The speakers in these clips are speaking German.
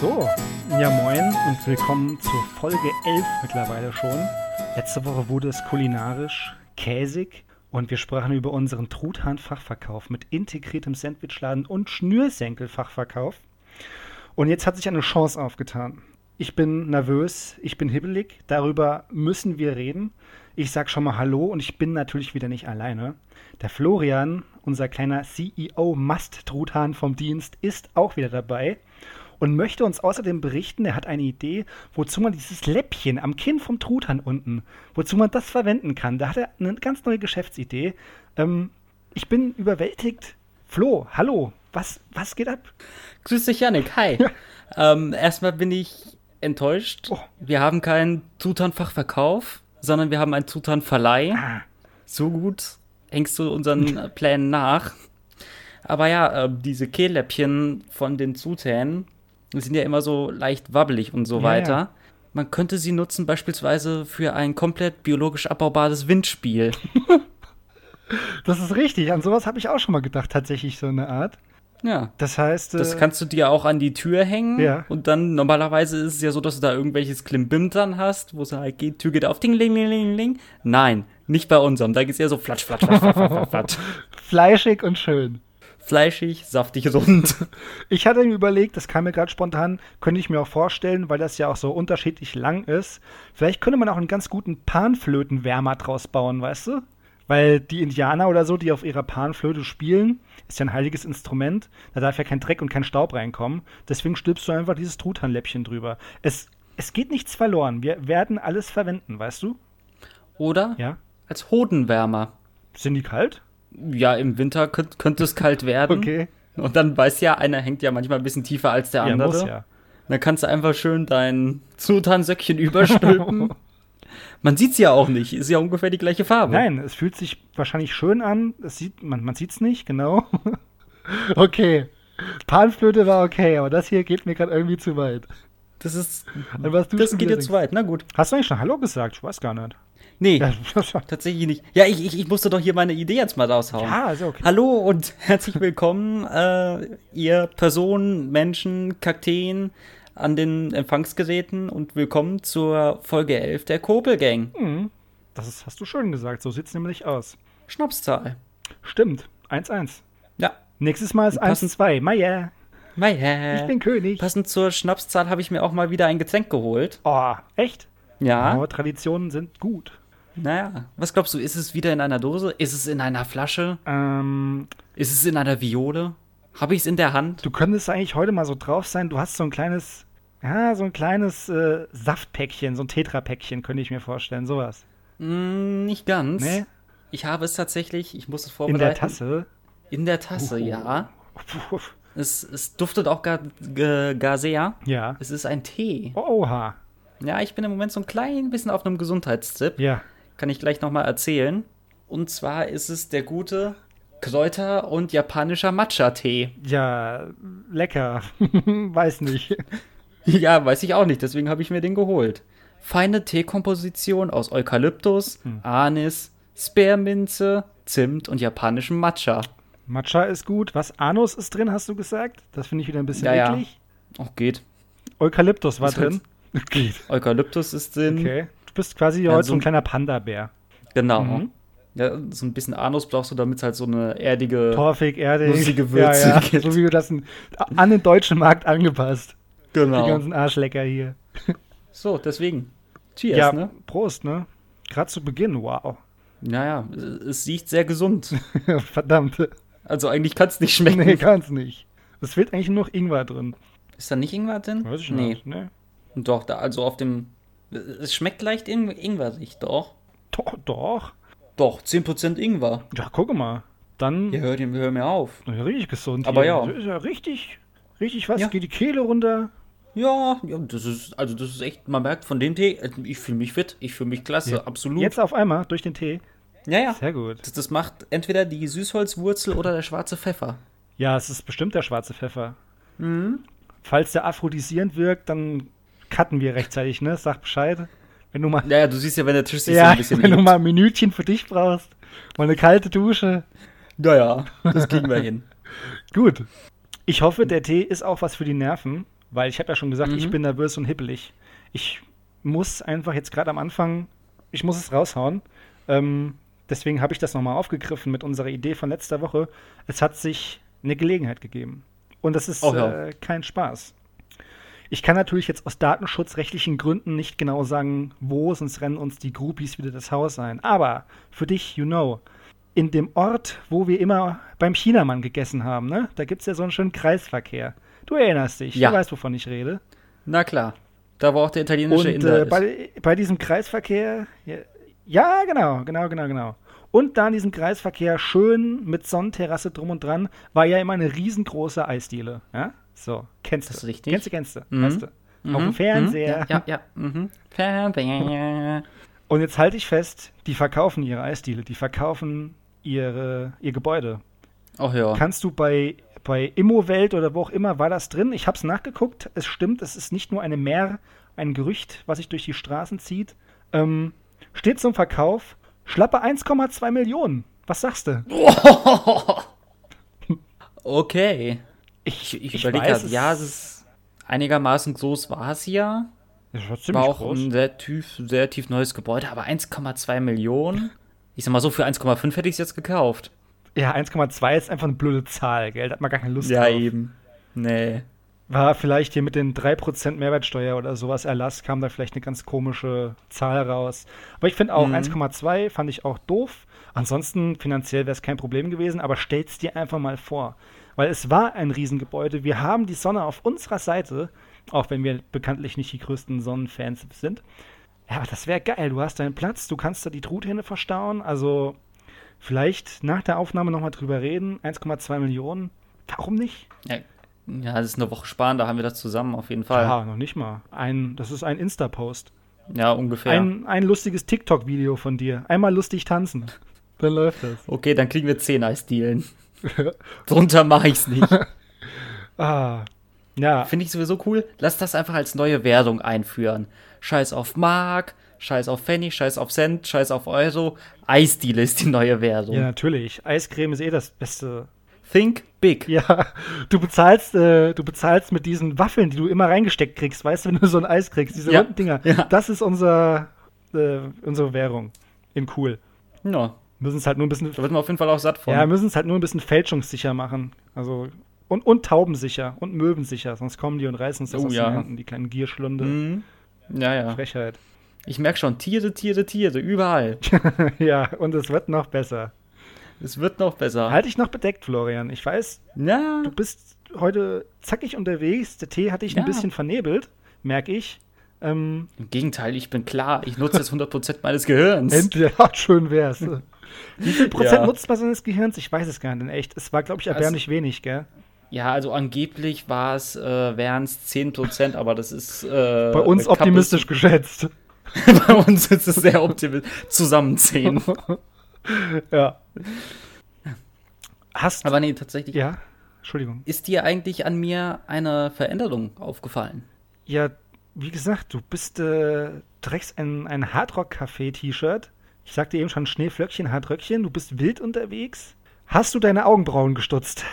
So, ja moin und willkommen zur Folge 11 mittlerweile schon. Letzte Woche wurde es kulinarisch käsig und wir sprachen über unseren Truthahn-Fachverkauf mit integriertem Sandwichladen und Schnürsenkel-Fachverkauf. Und jetzt hat sich eine Chance aufgetan. Ich bin nervös, ich bin hibbelig, darüber müssen wir reden. Ich sag schon mal Hallo und ich bin natürlich wieder nicht alleine. Der Florian, unser kleiner CEO Mast-Truthahn vom Dienst, ist auch wieder dabei und möchte uns außerdem berichten, er hat eine Idee, wozu man dieses Läppchen am Kinn vom Truthahn unten, wozu man das verwenden kann. Da hat er eine ganz neue Geschäftsidee. Ähm, ich bin überwältigt. Flo, hallo, was, was geht ab? Grüß dich, Janik, hi. Ja. Ähm, erstmal bin ich enttäuscht. Oh. Wir haben keinen Truthahn-Fachverkauf, sondern wir haben einen Truthahn-Verleih. Ah. So gut hängst du unseren Plänen nach. Aber ja, äh, diese Kehlläppchen von den Zutaten sind ja immer so leicht wabbelig und so ja, weiter. Ja. Man könnte sie nutzen beispielsweise für ein komplett biologisch abbaubares Windspiel. das ist richtig. An sowas habe ich auch schon mal gedacht, tatsächlich so eine Art. Ja. Das heißt. Das äh, kannst du dir auch an die Tür hängen. Ja. Und dann normalerweise ist es ja so, dass du da irgendwelches Klimbim dran hast, wo es halt geht, Tür geht auf, ding, ling, ling, ling, ling. Nein, nicht bei unserem. Da geht es eher so flatsch, flatsch, flatsch, flatsch, flatsch, flatsch. Fleischig und schön fleischig, saftig, rund. Ich hatte mir überlegt, das kam mir gerade spontan, könnte ich mir auch vorstellen, weil das ja auch so unterschiedlich lang ist. Vielleicht könnte man auch einen ganz guten Panflötenwärmer draus bauen, weißt du? Weil die Indianer oder so, die auf ihrer Panflöte spielen, ist ja ein heiliges Instrument, da darf ja kein Dreck und kein Staub reinkommen. Deswegen stülpst du einfach dieses Truthahnläppchen drüber. Es, es geht nichts verloren. Wir werden alles verwenden, weißt du? Oder? Ja. Als Hodenwärmer. Sind die kalt? Ja, im Winter könnt, könnte es kalt werden. Okay. Und dann weiß ja, einer hängt ja manchmal ein bisschen tiefer als der andere. Ja, muss ja. Dann kannst du einfach schön dein Zutansöckchen überstülpen. man sieht es ja auch nicht. Ist ja ungefähr die gleiche Farbe. Nein, es fühlt sich wahrscheinlich schön an. Es sieht, man man sieht es nicht, genau. okay. Panflöte war okay, aber das hier geht mir gerade irgendwie zu weit. Das ist. das geht dir zu weit, na gut. Hast du eigentlich schon Hallo gesagt? Ich weiß gar nicht. Nee, tatsächlich nicht. Ja, ich, ich, ich, musste doch hier meine Idee jetzt mal raushauen. Ja, also okay. Hallo und herzlich willkommen, äh, ihr Personen, Menschen, Kakteen an den Empfangsgeräten und willkommen zur Folge 11 der Kobelgang. Mhm. Das ist, hast du schön gesagt, so sieht es nämlich aus. Schnapszahl. Stimmt, 1-1. Ja. Nächstes Mal ist 1-2. Meier. Meier. Ich bin König. Passend zur Schnapszahl habe ich mir auch mal wieder ein Getränk geholt. Oh, echt? Ja. Aber Traditionen sind gut. Naja, was glaubst du, ist es wieder in einer Dose? Ist es in einer Flasche? Ähm, ist es in einer Viole? Habe ich es in der Hand? Du könntest eigentlich heute mal so drauf sein, du hast so ein kleines, ja, so ein kleines äh, Saftpäckchen, so ein Tetrapäckchen, könnte ich mir vorstellen, sowas. Mm, nicht ganz. Nee? Ich habe es tatsächlich, ich muss es vorbereiten. In der Tasse? In der Tasse, uh, ja. Es, es, duftet auch gar, gar sehr. Ja. Es ist ein Tee. Oha. Ja, ich bin im Moment so ein klein bisschen auf einem Gesundheitstipp. Ja. Kann ich gleich nochmal erzählen. Und zwar ist es der gute Kräuter- und japanischer Matcha-Tee. Ja, lecker. weiß nicht. Ja, weiß ich auch nicht, deswegen habe ich mir den geholt. Feine Teekomposition aus Eukalyptus, hm. Anis, Sperrminze, Zimt und japanischem Matcha. Matcha ist gut. Was? Anus ist drin, hast du gesagt? Das finde ich wieder ein bisschen ja, eklig. Ja. Auch geht. Eukalyptus war drin. Geht. Eukalyptus ist drin. Okay bist quasi ja, heute so ein kleiner Panda-Bär. Genau. Mhm. Ja, so ein bisschen Anus brauchst du, damit es halt so eine erdige, torfig, erdig, lustige Würze ja, ja. So wie wir das an den deutschen Markt angepasst. Genau. Die ganzen Arschlecker hier. So, deswegen. Cheers, ja, ne? Prost, ne? Gerade zu Beginn, wow. Naja, es riecht sehr gesund. Verdammt. Also eigentlich kann es nicht schmecken. Nee, kann es nicht. Es fehlt eigentlich nur noch Ingwer drin. Ist da nicht Ingwer drin? Weiß ich nee. nicht. Nee. Doch, da, also auf dem es schmeckt leicht in ingwerig, doch. Doch, doch. Doch, 10% Ingwer. Ja, guck mal. Dann. Ja, hör, hör mir auf. Ja, richtig gesund. Aber hier. ja. Das ist ja richtig, richtig was. Ja. Geht die Kehle runter. Ja, ja, das ist, also das ist echt, man merkt von dem Tee, ich fühle mich fit, ich fühle mich klasse, ja. absolut. Jetzt auf einmal durch den Tee. Ja, ja. Sehr gut. Das, das, macht entweder die Süßholzwurzel oder der schwarze Pfeffer. Ja, es ist bestimmt der schwarze Pfeffer. Mhm. Falls der aphrodisierend wirkt, dann cutten wir rechtzeitig, ne? Sag Bescheid. Wenn du mal. Ja, du siehst ja, wenn der Tisch sich ja, so ein bisschen. Wenn liebt. du mal ein Minütchen für dich brauchst, mal eine kalte Dusche. Naja, das kriegen wir hin. Gut. Ich hoffe, der Tee ist auch was für die Nerven. Weil ich habe ja schon gesagt, mhm. ich bin nervös und hippelig. Ich muss einfach jetzt gerade am Anfang, ich muss es raushauen. Ähm, deswegen habe ich das nochmal aufgegriffen mit unserer Idee von letzter Woche. Es hat sich eine Gelegenheit gegeben. Und das ist oh, ja. äh, kein Spaß. Ich kann natürlich jetzt aus datenschutzrechtlichen Gründen nicht genau sagen, wo, sonst rennen uns die Groupies wieder das Haus ein. Aber für dich, you know, in dem Ort, wo wir immer beim Chinamann gegessen haben, ne? Da gibt es ja so einen schönen Kreisverkehr. Du erinnerst dich, ja. du weißt, wovon ich rede. Na klar. Da war auch der italienische Und, Inder. Äh, bei, bei, diesem Kreisverkehr, ja, ja, genau, genau, genau, genau. Und da in diesem Kreisverkehr schön mit Sonnenterrasse drum und dran war ja immer eine riesengroße Eisdiele. Ja? So, kennst das du. Richtig. Kennst du, kennst du. Mhm. Weißt du. Mhm. Auf dem Fernseher. Ja, ja. ja. Mhm. Fernseher. Und jetzt halte ich fest, die verkaufen ihre Eisdiele, die verkaufen ihre, ihr Gebäude. Ach ja. Kannst du bei, bei Immowelt oder wo auch immer war das drin? Ich habe es nachgeguckt. Es stimmt, es ist nicht nur eine Mehr, ein Gerücht, was sich durch die Straßen zieht. Ähm, steht zum Verkauf. Schlappe 1,2 Millionen. Was sagst du? okay. Ich, ich, ich überlege gerade, ja, es ist einigermaßen groß war es ja. Das war, ziemlich war auch groß. ein sehr tief, sehr tief neues Gebäude, aber 1,2 Millionen. Ich sag mal so, für 1,5 hätte ich es jetzt gekauft. Ja, 1,2 ist einfach eine blöde Zahl, gell? Da hat man gar keine Lust ja, drauf. Ja, eben. Nee. War vielleicht hier mit den 3% Mehrwertsteuer oder sowas Erlass, kam da vielleicht eine ganz komische Zahl raus. Aber ich finde auch, mhm. 1,2 fand ich auch doof. Ansonsten finanziell wäre es kein Problem gewesen, aber stell's dir einfach mal vor weil es war ein Riesengebäude. Wir haben die Sonne auf unserer Seite, auch wenn wir bekanntlich nicht die größten Sonnenfans sind. Ja, aber das wäre geil. Du hast deinen Platz, du kannst da die Truthähne verstauen. Also vielleicht nach der Aufnahme nochmal drüber reden. 1,2 Millionen. Warum nicht? Ja, ja, das ist eine Woche sparen, da haben wir das zusammen auf jeden Fall. Ja, noch nicht mal. Ein, das ist ein Insta-Post. Ja, ungefähr. Ein, ein lustiges TikTok-Video von dir. Einmal lustig tanzen. Dann läuft das. Okay, dann kriegen wir 10 Eisdielen. Drunter mache ich's nicht. ah. Ja. Finde ich sowieso cool. Lass das einfach als neue Währung einführen. Scheiß auf Mark, Scheiß auf Pfennig, Scheiß auf Cent, Scheiß auf Euro. Eisdiele ist die neue Währung. Ja, natürlich. Eiscreme ist eh das Beste. Think big. Ja, du bezahlst, äh, du bezahlst mit diesen Waffeln, die du immer reingesteckt kriegst, weißt du, wenn du so ein Eis kriegst, diese ja. runden Dinger. Ja. Das ist unser, äh, unsere Währung. In cool. Ja. Müssen es halt nur ein bisschen. Da wird man auf jeden Fall auch satt von. Ja, müssen es halt nur ein bisschen fälschungssicher machen. Also. Und, und taubensicher und möwensicher, sonst kommen die und reißen uns das oh, aus ja. den Händen, die kleinen Gierschlunde. Mhm. Ja, ja. Frechheit. Ich merke schon, Tiere, Tiere, Tiere, überall. ja, und es wird noch besser. Es wird noch besser. Halt dich noch bedeckt, Florian. Ich weiß, ja. du bist heute zackig unterwegs. Der Tee hat dich ja. ein bisschen vernebelt, merke ich. Ähm, Im Gegenteil, ich bin klar. Ich nutze jetzt 100% meines Gehirns. Endlich, ja, schön wär's. Wie viel Prozent ja. nutzt man seines Gehirns? Ich weiß es gar nicht in echt. Es war, glaube ich, erbärmlich also, wenig, gell? Ja, also angeblich war es, äh, wären es 10 Prozent, aber das ist. Äh, Bei uns optimistisch geschätzt. Bei uns ist es sehr optimistisch. Zusammen 10. ja. Hast Aber nee, tatsächlich. Ja, Entschuldigung. Ist dir eigentlich an mir eine Veränderung aufgefallen? Ja, wie gesagt, du bist, äh, trägst ein, ein Hardrock-Café-T-Shirt ich sagte eben schon Schneeflöckchen, Hartröckchen, du bist wild unterwegs. Hast du deine Augenbrauen gestutzt?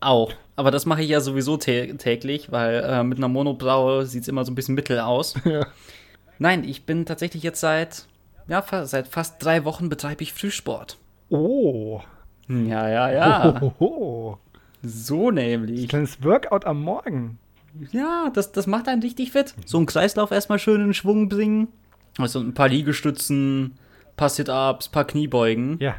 Auch. Aber das mache ich ja sowieso täglich, weil äh, mit einer Monobraue sieht es immer so ein bisschen mittel aus. Ja. Nein, ich bin tatsächlich jetzt seit, ja, seit fast drei Wochen betreibe ich Frühsport. Oh. Ja, ja, ja. Oh, So nämlich. Ein kleines Workout am Morgen. Ja, das, das macht einen richtig fit. So einen Kreislauf erstmal schön in Schwung bringen. Also ein paar Liegestützen, paar Sit-Ups, paar Kniebeugen. Ja.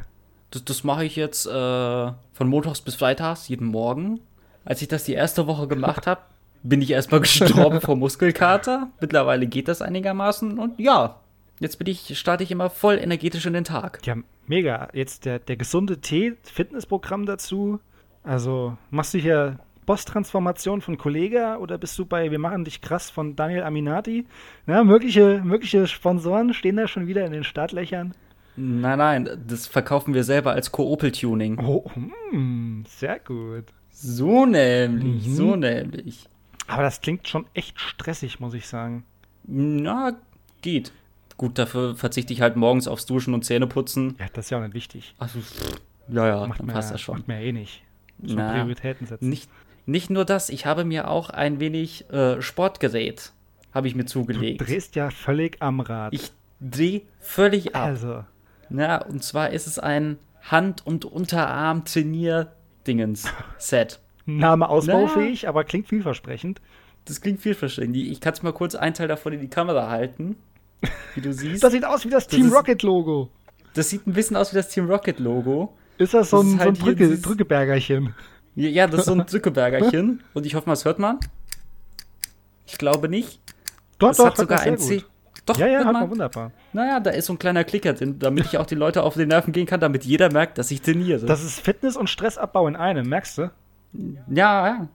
Das, das mache ich jetzt äh, von Montags bis Freitags, jeden Morgen. Als ich das die erste Woche gemacht habe, bin ich erstmal gestorben vor Muskelkater. Mittlerweile geht das einigermaßen und ja, jetzt bin ich, starte ich immer voll energetisch in den Tag. Ja, mega. Jetzt der, der gesunde Tee-Fitnessprogramm dazu. Also machst du hier Boss-Transformation von Kollega oder bist du bei Wir machen dich krass von Daniel Aminati? Na, mögliche, mögliche Sponsoren stehen da schon wieder in den Startlöchern. Nein, nein, das verkaufen wir selber als Koopel-Tuning. Oh, hm, sehr gut. So nämlich, mhm. so nämlich. Aber das klingt schon echt stressig, muss ich sagen. Na, geht. Gut, dafür verzichte ich halt morgens aufs Duschen und Zähneputzen. Ja, das ist ja auch nicht wichtig. Also, ja, ja, macht dann passt das schon. Macht mir eh nicht. So Prioritäten setzen. Nicht, Nicht nur das, ich habe mir auch ein wenig äh, Sportgerät habe ich mir zugelegt. Du drehst ja völlig am Rad. Ich drehe völlig ab. Also. Ja, und zwar ist es ein Hand- und Unterarm-Trainier-Dingens-Set. Name ausbaufähig, aber klingt vielversprechend. Das klingt vielversprechend. Ich kann es mal kurz einen Teil davon in die Kamera halten, wie du siehst. Das sieht aus wie das, das Team Rocket-Logo. Das sieht ein bisschen aus wie das Team Rocket-Logo. Ist das so das ein, halt so ein Drücke, Drückebergerchen? Ja, das ist so ein Drückebergerchen. Und ich hoffe mal, es hört man. Ich glaube nicht. Doch, es doch, hat sogar ein C. Doch, ja, ja, hat man wunderbar. Naja, da ist so ein kleiner Klicker drin, damit ich auch die Leute auf den Nerven gehen kann, damit jeder merkt, dass ich trainiere. Das ist Fitness und Stressabbau in einem, merkst du? Ja, ja.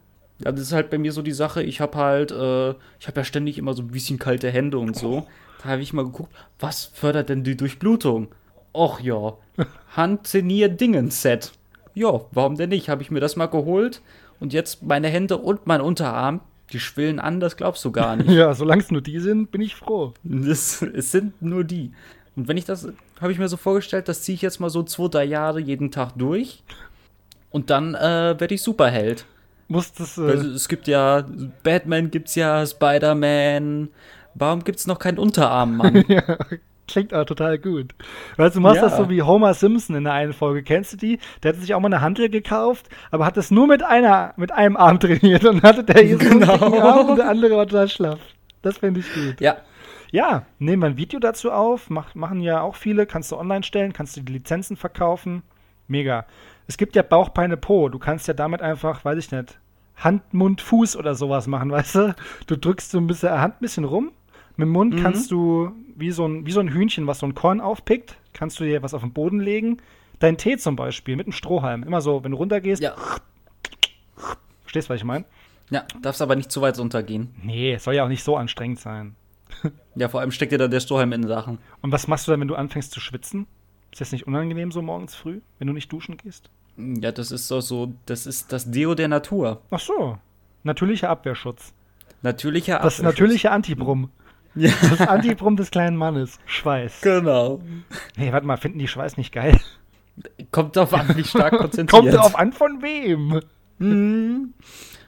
Ja, das ist halt bei mir so die Sache, ich habe halt, äh, ich habe ja ständig immer so ein bisschen kalte Hände und so. Da habe ich mal geguckt, was fördert denn die Durchblutung? Och ja, Hand-Zenier-Dingen-Set. Ja, warum denn nicht? Habe ich mir das mal geholt und jetzt meine Hände und mein Unterarm, die schwillen an, das glaubst du gar nicht. ja, solange es nur die sind, bin ich froh. Das, es sind nur die. Und wenn ich das, habe ich mir so vorgestellt, das ziehe ich jetzt mal so zwei, drei Jahre jeden Tag durch. Und dann äh, werde ich Superheld muss das. Äh also, es gibt ja, Batman gibt's ja, Spider-Man. Warum gibt's noch keinen Unterarm, Mann? ja, klingt aber total gut. Weißt du, machst ja. das so wie Homer Simpson in der einen Folge. Kennst du die? Der hat sich auch mal eine Handel gekauft, aber hat das nur mit einer, mit einem Arm trainiert und hatte der hier genau. so einen Arm und der andere war total schlaff. Das finde ich gut. Ja. Ja, nehmen wir ein Video dazu auf. Mach, machen ja auch viele. Kannst du online stellen, kannst du die Lizenzen verkaufen. Mega. Es gibt ja Bauchpeine Po. Du kannst ja damit einfach, weiß ich nicht, Hand, Mund, Fuß oder sowas machen, weißt du? Du drückst so ein bisschen Hand ein bisschen rum. Mit dem Mund mhm. kannst du, wie so, ein, wie so ein Hühnchen, was so ein Korn aufpickt, kannst du dir was auf den Boden legen. Dein Tee zum Beispiel mit einem Strohhalm. Immer so, wenn du runtergehst. Ja. Verstehst du, was ich meine? Ja, darfst aber nicht zu weit runtergehen. Nee, soll ja auch nicht so anstrengend sein. ja, vor allem steckt dir da der Strohhalm in Sachen. Und was machst du dann, wenn du anfängst zu schwitzen? Ist das nicht unangenehm so morgens früh, wenn du nicht duschen gehst? Ja, das ist doch so, das ist das Deo der Natur. Ach so. Natürlicher Abwehrschutz. Natürlicher Abwehrschutz. Das natürliche Antibrumm. Ja. Das Antibrumm des kleinen Mannes. Schweiß. Genau. Nee, warte mal, finden die Schweiß nicht geil? Kommt drauf an, wie stark konzentriert. Kommt drauf an, von wem? Hm.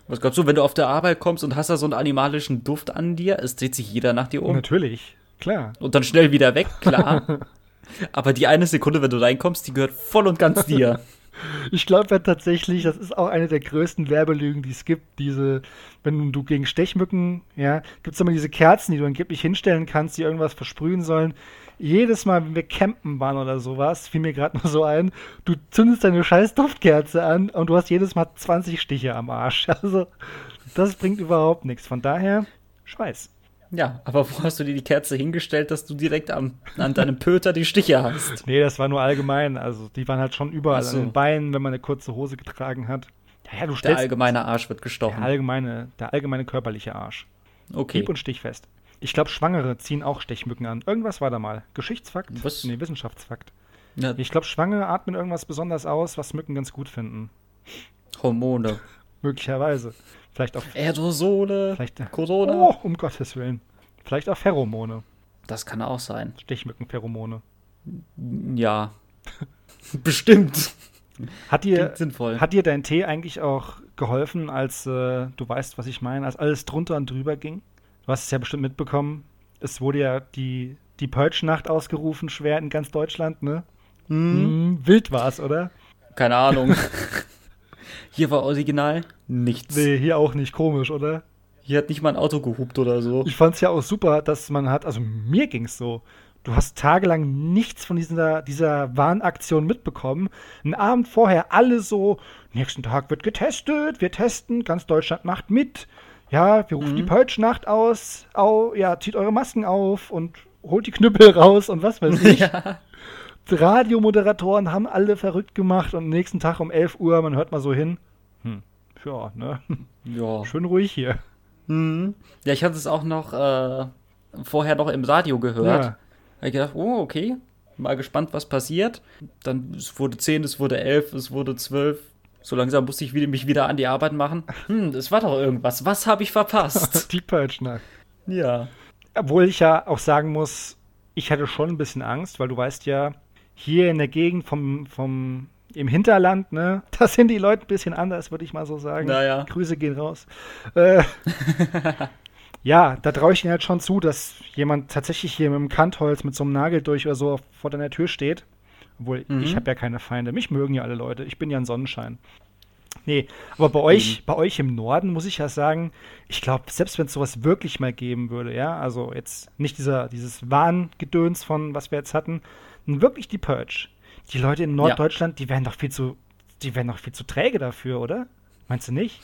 Was glaubst du, wenn du auf der Arbeit kommst und hast da so einen animalischen Duft an dir, es dreht sich jeder nach dir um? Natürlich, klar. Und dann schnell wieder weg, klar. Aber die eine Sekunde, wenn du reinkommst, die gehört voll und ganz dir. Ich glaube ja tatsächlich, das ist auch eine der größten Werbelügen, die es gibt. Diese, wenn du gegen Stechmücken, ja, gibt es immer diese Kerzen, die du angeblich hinstellen kannst, die irgendwas versprühen sollen. Jedes Mal, wenn wir campen waren oder sowas, fiel mir gerade nur so ein, du zündest deine scheiß Duftkerze an und du hast jedes Mal 20 Stiche am Arsch. Also, das bringt überhaupt nichts. Von daher, Schweiß. Ja, aber wo hast du dir die Kerze hingestellt, dass du direkt am, an deinem Pöter die Stiche hast? Nee, das war nur allgemein. Also die waren halt schon überall so. an den Beinen, wenn man eine kurze Hose getragen hat. Ja, ja, der allgemeine Arsch wird gestochen. Der allgemeine, der allgemeine körperliche Arsch. Okay. Hieb und stichfest. Ich glaube, Schwangere ziehen auch Stechmücken an. Irgendwas war da mal. Geschichtsfakt? Was? Nee, Wissenschaftsfakt. Ja. Ich glaube, Schwangere atmen irgendwas besonders aus, was Mücken ganz gut finden. Hormone. Möglicherweise. Vielleicht auch. Aerosole. Vielleicht, Corona. Oh, um Gottes Willen. Vielleicht auch Pheromone. Das kann auch sein. Stichmückenpheromone. Ja. Bestimmt. Hat dir, hat dir dein Tee eigentlich auch geholfen, als äh, du weißt, was ich meine, als alles drunter und drüber ging? Du hast es ja bestimmt mitbekommen. Es wurde ja die, die Purge-Nacht ausgerufen, schwer in ganz Deutschland, ne? Mhm. Mhm, wild war es, oder? Keine Ahnung. Hier war original nichts. Nee, hier auch nicht. Komisch, oder? Hier hat nicht mal ein Auto gehupt oder so. Ich fand es ja auch super, dass man hat, also mir ging es so. Du hast tagelang nichts von dieser, dieser Warnaktion mitbekommen. Einen Abend vorher alle so, nächsten Tag wird getestet, wir testen, ganz Deutschland macht mit. Ja, wir rufen mhm. die Purge-Nacht aus, au, ja, zieht eure Masken auf und holt die Knüppel raus und was weiß ich. ja. Radiomoderatoren haben alle verrückt gemacht und am nächsten Tag um 11 Uhr, man hört mal so hin. Hm, ja, ne? Ja. Schön ruhig hier. Mhm. Ja, ich hatte es auch noch äh, vorher noch im Radio gehört. Ja. Da ich gedacht, oh, okay, mal gespannt, was passiert. Dann es wurde 10, es wurde 11, es wurde 12. So langsam musste ich wieder, mich wieder an die Arbeit machen. Hm, es war doch irgendwas. Was habe ich verpasst? die Purge-Nacht. Ja. Obwohl ich ja auch sagen muss, ich hatte schon ein bisschen Angst, weil du weißt ja, hier in der Gegend vom, vom im Hinterland, ne? Da sind die Leute ein bisschen anders, würde ich mal so sagen. Naja. Grüße gehen raus. Äh, ja, da traue ich Ihnen halt schon zu, dass jemand tatsächlich hier mit dem Kantholz mit so einem Nagel durch oder so vor deiner Tür steht. Obwohl, mhm. ich habe ja keine Feinde. Mich mögen ja alle Leute. Ich bin ja ein Sonnenschein. Nee, aber bei euch, mhm. bei euch im Norden muss ich ja sagen, ich glaube, selbst wenn es sowas wirklich mal geben würde, ja, also jetzt nicht dieser, dieses Wahngedöns von, was wir jetzt hatten, wirklich die Purge. Die Leute in Norddeutschland, ja. die wären doch viel zu, die wären doch viel zu träge dafür, oder? Meinst du nicht?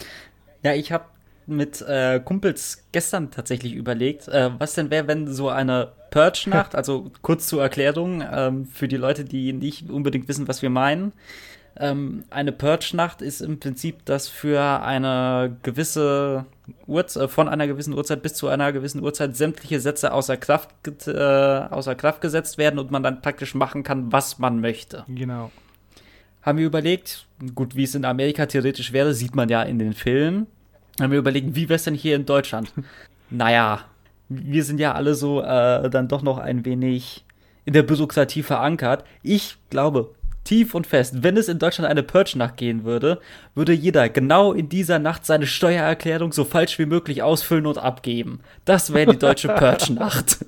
Ja, ich habe mit äh, Kumpels gestern tatsächlich überlegt, äh, was denn wäre, wenn so eine Purge-Nacht, also kurz zur Erklärung, ähm, für die Leute, die nicht unbedingt wissen, was wir meinen. Ähm, eine Purge-Nacht ist im Prinzip, dass für eine gewisse Uhrzeit, äh, von einer gewissen Uhrzeit bis zu einer gewissen Uhrzeit sämtliche Sätze außer Kraft, äh, außer Kraft gesetzt werden und man dann praktisch machen kann, was man möchte. Genau. Haben wir überlegt, gut, wie es in Amerika theoretisch wäre, sieht man ja in den Filmen haben wir überlegt, wie wäre es denn hier in Deutschland? naja, wir sind ja alle so äh, dann doch noch ein wenig in der Bürokratie verankert. Ich glaube tief und fest, wenn es in Deutschland eine Purge-Nacht gehen würde, würde jeder genau in dieser Nacht seine Steuererklärung so falsch wie möglich ausfüllen und abgeben. Das wäre die deutsche Purge-Nacht.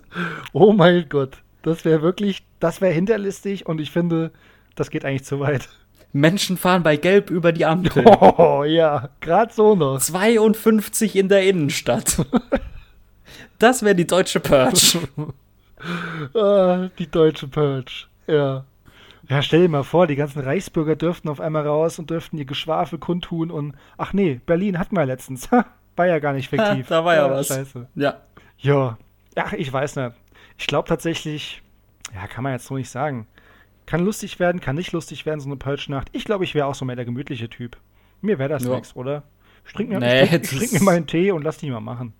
oh mein Gott, das wäre wirklich, das wäre hinterlistig und ich finde, das geht eigentlich zu weit. Menschen fahren bei Gelb über die Ampel. Oh ja, gerade so noch. 52 in der Innenstadt. das wäre die deutsche Purge. ah, die deutsche Purge, ja. Ja, stell dir mal vor, die ganzen Reichsbürger dürften auf einmal raus und dürften ihr Geschwafel kundtun und ach nee, Berlin hatten wir letztens. war ja gar nicht fiktiv. da war ja, ja was. Scheiße. Ja. Ja. Ach, ich weiß nicht. Ich glaube tatsächlich, ja, kann man jetzt so nicht sagen. Kann lustig werden, kann nicht lustig werden, so eine Pölschnacht. Ich glaube, ich wäre auch so mehr der gemütliche Typ. Mir wäre das ja. nichts, oder? Ich trinke mir, nee, trink, trink mir meinen Tee und lass die mal machen.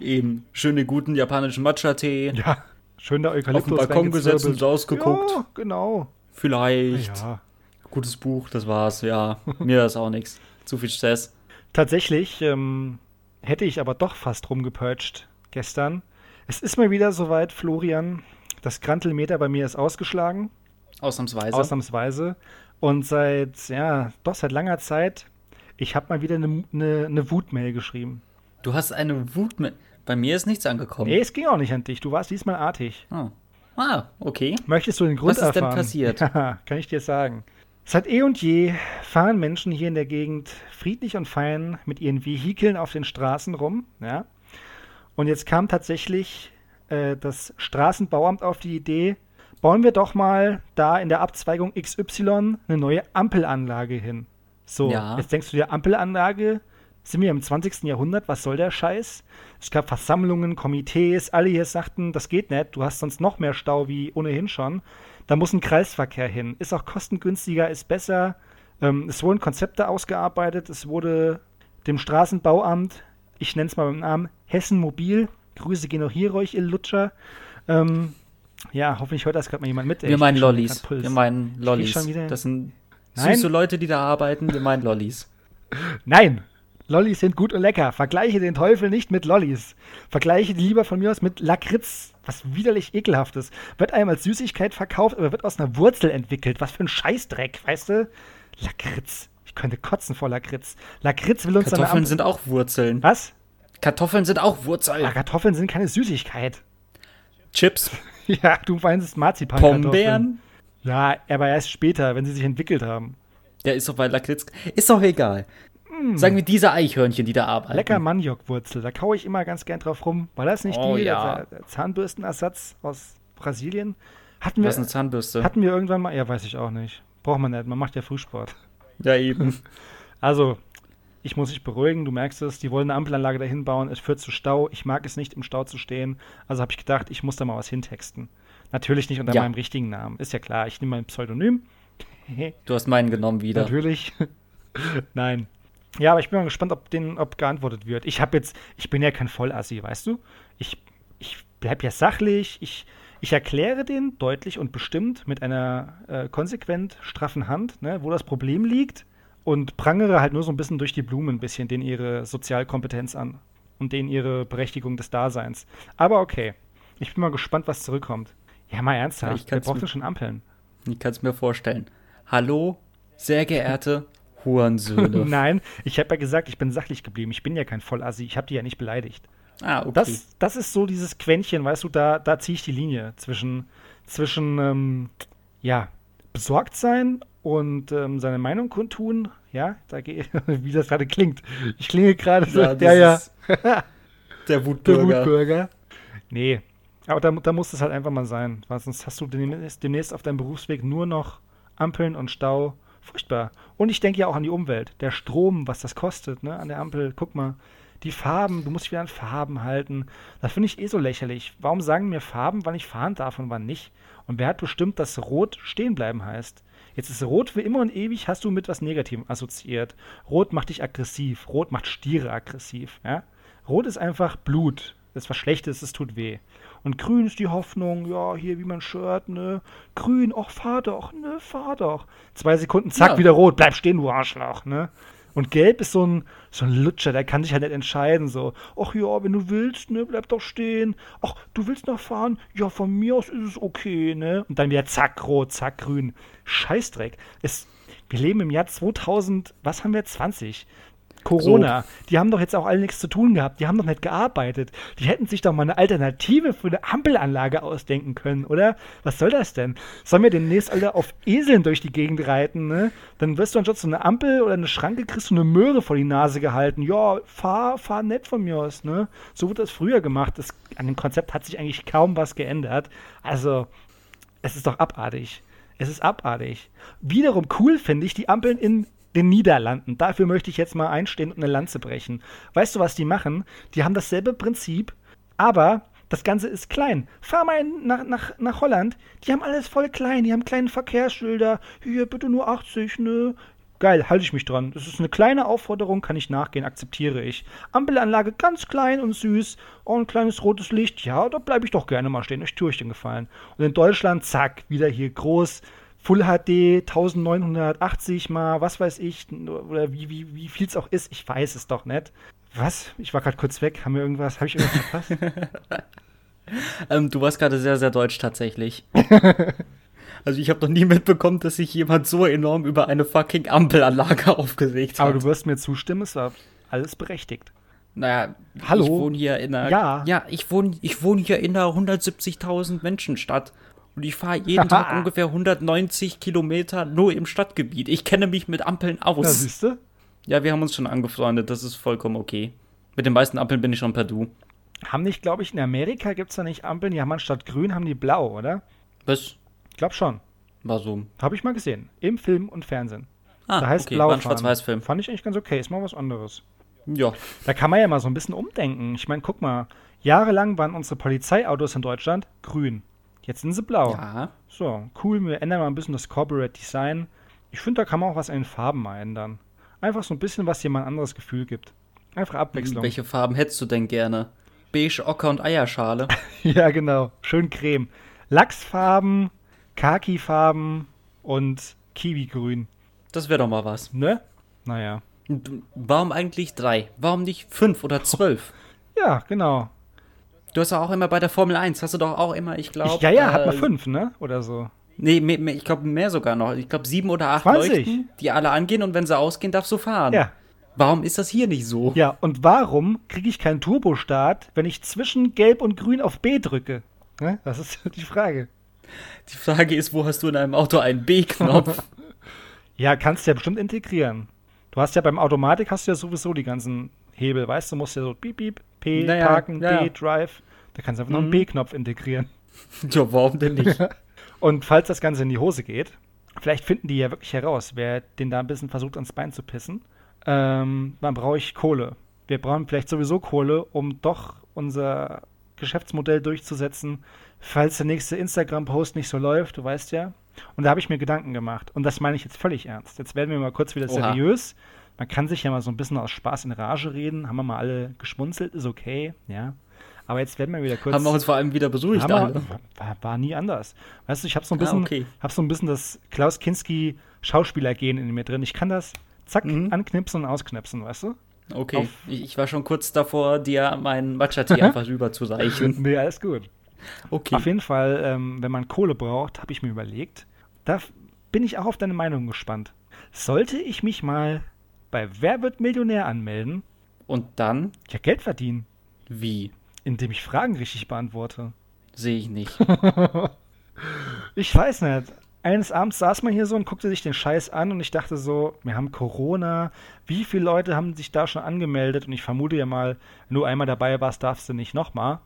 Eben. Schöne, guten japanischen Matcha-Tee. Ja. Schön der Eukalyptus. Auf den Balkon gesetzt und rausgeguckt. Ja, genau. Vielleicht. Ja. Gutes Buch, das war's. Ja, mir ist auch nichts. Zu viel Stress. Tatsächlich ähm, hätte ich aber doch fast rumgepurcht gestern. Es ist mal wieder soweit, Florian. Das Grantelmeter bei mir ist ausgeschlagen. Ausnahmsweise. Ausnahmsweise. Und seit, ja, doch seit langer Zeit, ich habe mal wieder eine, eine, eine Wutmail geschrieben. Du hast eine Wutmail? Bei mir ist nichts angekommen. Nee, es ging auch nicht an dich. Du warst diesmal artig. Oh. Ah, okay. Möchtest du den Grund erfahren? Was ist denn passiert? Ja, kann ich dir sagen. Seit eh und je fahren Menschen hier in der Gegend friedlich und fein mit ihren Vehikeln auf den Straßen rum. Ja? Und jetzt kam tatsächlich äh, das Straßenbauamt auf die Idee, bauen wir doch mal da in der Abzweigung XY eine neue Ampelanlage hin. So, ja. jetzt denkst du dir, Ampelanlage, sind wir im 20. Jahrhundert, was soll der Scheiß? Es gab Versammlungen, Komitees, alle hier sagten, das geht nicht, du hast sonst noch mehr Stau wie ohnehin schon. Da muss ein Kreisverkehr hin. Ist auch kostengünstiger, ist besser. Ähm, es wurden Konzepte ausgearbeitet, es wurde dem Straßenbauamt, ich nenne es mal beim Namen, Hessen Mobil, Grüße gehen auch hier euch, ihr Lutscher, ähm, ja, hoffentlich hört das gerade mal jemand mit. Ey. Wir meinen Lollis. Wir meinen Lollis. Das sind Nein. süße Leute, die da arbeiten. Wir meinen Lollis. Nein, Lollis sind gut und lecker. Vergleiche den Teufel nicht mit Lollis. Vergleiche die lieber von mir aus mit Lakritz, was widerlich ekelhaftes. Wird einem als Süßigkeit verkauft, aber wird aus einer Wurzel entwickelt. Was für ein Scheißdreck, weißt du? Lakritz. Ich könnte kotzen vor Lakritz. Lakritz will uns Kartoffeln sind auch Wurzeln. Was? Kartoffeln sind auch Wurzeln. Ja, Kartoffeln sind keine Süßigkeit. Chips. Ja, du meinst Marzipan. Pombeeren? Ja, aber erst später, wenn sie sich entwickelt haben. Ja, ist doch bei Lakritz. Ist doch egal. Mm. Sagen wir diese Eichhörnchen, die da arbeiten. Lecker Maniokwurzel, da kaue ich immer ganz gern drauf rum. War das nicht oh, die ja. Zahnbürstenersatz aus Brasilien? Hatten wir, Was ist eine Zahnbürste? Hatten wir irgendwann mal, ja, weiß ich auch nicht. Braucht man nicht, man macht ja Frühsport. Ja, eben. Also, ich muss mich beruhigen, du merkst es, die wollen eine Ampelanlage dahin bauen, es führt zu Stau, ich mag es nicht, im Stau zu stehen, also habe ich gedacht, ich muss da mal was hintexten. Natürlich nicht unter ja. meinem richtigen Namen, ist ja klar, ich nehme mein Pseudonym. du hast meinen genommen wieder. Natürlich. Nein. Ja, aber ich bin mal gespannt, ob, den, ob geantwortet wird. Ich habe jetzt, ich bin ja kein Vollassi, weißt du? Ich, ich bleib ja sachlich, ich, ich erkläre den deutlich und bestimmt mit einer äh, konsequent straffen Hand, ne, wo das Problem liegt und prangere halt nur so ein bisschen durch die Blumen ein bisschen den ihre Sozialkompetenz an und denen ihre Berechtigung des Daseins. Aber okay, ich bin mal gespannt, was zurückkommt. Ja, mal ernsthaft, ja, wer braucht denn schon Ampeln? Ich kann es mir vorstellen. Hallo, Sehr geehrte Hurensöhne. Nein, ich habe ja gesagt, ich bin sachlich geblieben. Ich bin ja kein Vollassi. Ich habe die ja nicht beleidigt. Ah, okay. Das, das ist so dieses Quäntchen, weißt du, da, da ziehe ich die Linie zwischen, zwischen ähm, ja, besorgt sein und ähm, seine Meinung kundtun. Ja, da gehe wie das gerade klingt. Ich klinge gerade so. Ja, ja. ja. der Wutbürger. Der Wutbürger. Nee, aber da, da muss es halt einfach mal sein. Weil sonst hast du demnächst auf deinem Berufsweg nur noch Ampeln und Stau. Furchtbar. Und ich denke ja auch an die Umwelt. Der Strom, was das kostet, ne, an der Ampel. Guck mal, die Farben, du musst dich wieder an Farben halten. Das finde ich eh so lächerlich. Warum sagen mir Farben, wann ich fahren darf und wann nicht? Und wer hat bestimmt, dass Rot stehen bleiben heißt? Jetzt ist Rot für immer und ewig, hast du mit was Negativem assoziiert. Rot macht dich aggressiv. Rot macht Stiere aggressiv. Ja? Rot ist einfach Blut. Das ist was Schlechtes, es tut weh. Und grün ist die Hoffnung, ja, hier wie mein Shirt, ne? Grün, ach, fahr doch, ne, fahr doch. Zwei Sekunden, zack, ja. wieder rot, bleib stehen, du Arschloch, ne? Und gelb ist so ein, so ein Lutscher, der kann sich halt nicht entscheiden, so. Ach ja, wenn du willst, ne, bleib doch stehen. Ach, du willst noch fahren? Ja, von mir aus ist es okay, ne? Und dann wieder zack, rot, zack, grün. Scheißdreck. Es, wir leben im Jahr 2000, was haben wir, 20. Corona. So. Die haben doch jetzt auch alle nichts zu tun gehabt. Die haben doch nicht gearbeitet. Die hätten sich doch mal eine Alternative für eine Ampelanlage ausdenken können, oder? Was soll das denn? Sollen wir demnächst alle auf Eseln durch die Gegend reiten, ne? Dann wirst du anstatt so eine Ampel oder eine Schranke kriegst du eine Möhre vor die Nase gehalten. Ja, fahr, fahr nett von mir aus, ne? So wurde das früher gemacht. Das, an dem Konzept hat sich eigentlich kaum was geändert. Also, es ist doch abartig. Es ist abartig. Wiederum cool finde ich die Ampeln in den Niederlanden. Dafür möchte ich jetzt mal einstehen und eine Lanze brechen. Weißt du, was die machen? Die haben dasselbe Prinzip, aber das Ganze ist klein. Fahr mal nach, nach, nach Holland. Die haben alles voll klein. Die haben kleine Verkehrsschilder. Hier, bitte nur 80, ne? Geil, halte ich mich dran. Das ist eine kleine Aufforderung, kann ich nachgehen, akzeptiere ich. Ampelanlage ganz klein und süß. Oh, ein kleines rotes Licht. Ja, da bleibe ich doch gerne mal stehen. Ich tue ich den Gefallen. Und in Deutschland, zack, wieder hier groß Full HD 1980 mal, was weiß ich, oder wie, wie, wie viel es auch ist, ich weiß es doch nicht. Was? Ich war gerade kurz weg. Haben wir irgendwas? Habe ich irgendwas verpasst? ähm, du warst gerade sehr, sehr deutsch tatsächlich. also ich habe noch nie mitbekommen, dass sich jemand so enorm über eine fucking Ampelanlage aufgeregt hat. Aber du wirst mir zustimmen, es war alles berechtigt. Naja, Hallo? ich wohne hier in einer. Ja. Ja, ich wohne, ich wohne hier in einer 170.000 Menschenstadt. Und ich fahre jeden Tag ungefähr 190 Kilometer nur im Stadtgebiet. Ich kenne mich mit Ampeln aus. Ja, siehst du? Ja, wir haben uns schon angefreundet. Das ist vollkommen okay. Mit den meisten Ampeln bin ich schon per Du. Haben nicht, glaube ich, in Amerika gibt es da nicht Ampeln, die haben anstatt grün, haben die blau, oder? Was? Ich glaube schon. War so. Habe ich mal gesehen. Im Film und Fernsehen. Ah, da heißt okay. blau. War ein Schwarz-Weiß-Film. Fand ich eigentlich ganz okay. Ist mal was anderes. Ja. Da kann man ja mal so ein bisschen umdenken. Ich meine, guck mal. Jahrelang waren unsere Polizeiautos in Deutschland grün. Jetzt sind sie blau. Ja. So, cool. Wir ändern mal ein bisschen das Corporate Design. Ich finde, da kann man auch was an den Farben mal ändern. Einfach so ein bisschen, was jemand anderes Gefühl gibt. Einfach Abwechslung. Welche Farben hättest du denn gerne? Beige, Ocker und Eierschale. ja, genau. Schön Creme. Lachsfarben, Khaki-Farben und Kiwigrün. Das wäre doch mal was. Ne? Naja. Warum eigentlich drei? Warum nicht fünf oder zwölf? Ja, genau. Du hast ja auch immer bei der Formel 1, hast du doch auch immer, ich glaube. Ja, ja, äh, hat man fünf, ne? Oder so. Nee, mehr, mehr, ich glaube mehr sogar noch. Ich glaube sieben oder acht 20. Leuchten, die alle angehen und wenn sie ausgehen, darfst du fahren. Ja. Warum ist das hier nicht so? Ja, und warum kriege ich keinen Turbostart, wenn ich zwischen Gelb und Grün auf B drücke? Ne? Das ist die Frage. Die Frage ist, wo hast du in einem Auto einen B-Knopf? ja, kannst du ja bestimmt integrieren. Du hast ja beim Automatik hast du ja sowieso die ganzen Hebel, weißt du, musst ja so Piep, Piep, P, naja, Parken, ja, D, Drive. Da kannst du einfach mhm. noch einen mhm. B-Knopf integrieren. Ja, warum denn nicht? Und falls das Ganze in die Hose geht, vielleicht finden die ja wirklich heraus, wer den da ein bisschen versucht, ans Bein zu pissen, ähm, dann brauche ich Kohle. Wir brauchen vielleicht sowieso Kohle, um doch unser Geschäftsmodell durchzusetzen, falls der nächste Instagram-Post nicht so läuft, du weißt ja. Und da habe ich mir Gedanken gemacht. Und das meine ich jetzt völlig ernst. Jetzt werden wir mal kurz wieder Oha. seriös. Man kann sich ja mal so ein bisschen aus Spaß in Rage reden. Haben wir mal alle geschmunzelt, ist okay, ja. Aber jetzt werden wir wieder kurz. Haben wir uns vor allem wieder besucht. Wir, war, war, nie anders. Weißt du, ich habe so ein ah, bisschen, ah, okay. hab so ein bisschen das Klaus Kinski Schauspielergehen in mir drin. Ich kann das zack mhm. anknipsen und ausknipsen, weißt du? Okay. Auf ich war schon kurz davor, dir meinen Matcha-Tee einfach rüber zu reichen. nee, alles gut. Okay. Auf jeden Fall, ähm, wenn man Kohle braucht, habe ich mir überlegt, da bin ich auch auf deine Meinung gespannt. sollte ich mich mal bei Wer wird Millionär anmelden? Und dann? Ja, Geld verdienen. Wie? Indem ich Fragen richtig beantworte. Sehe ich nicht. ich weiß nicht. Eines Abends saß man hier so und guckte sich den Scheiß an und ich dachte so, wir haben Corona. Wie viele Leute haben sich da schon angemeldet? Und ich vermute ja mal, wenn du einmal dabei warst, darfst du nicht nochmal.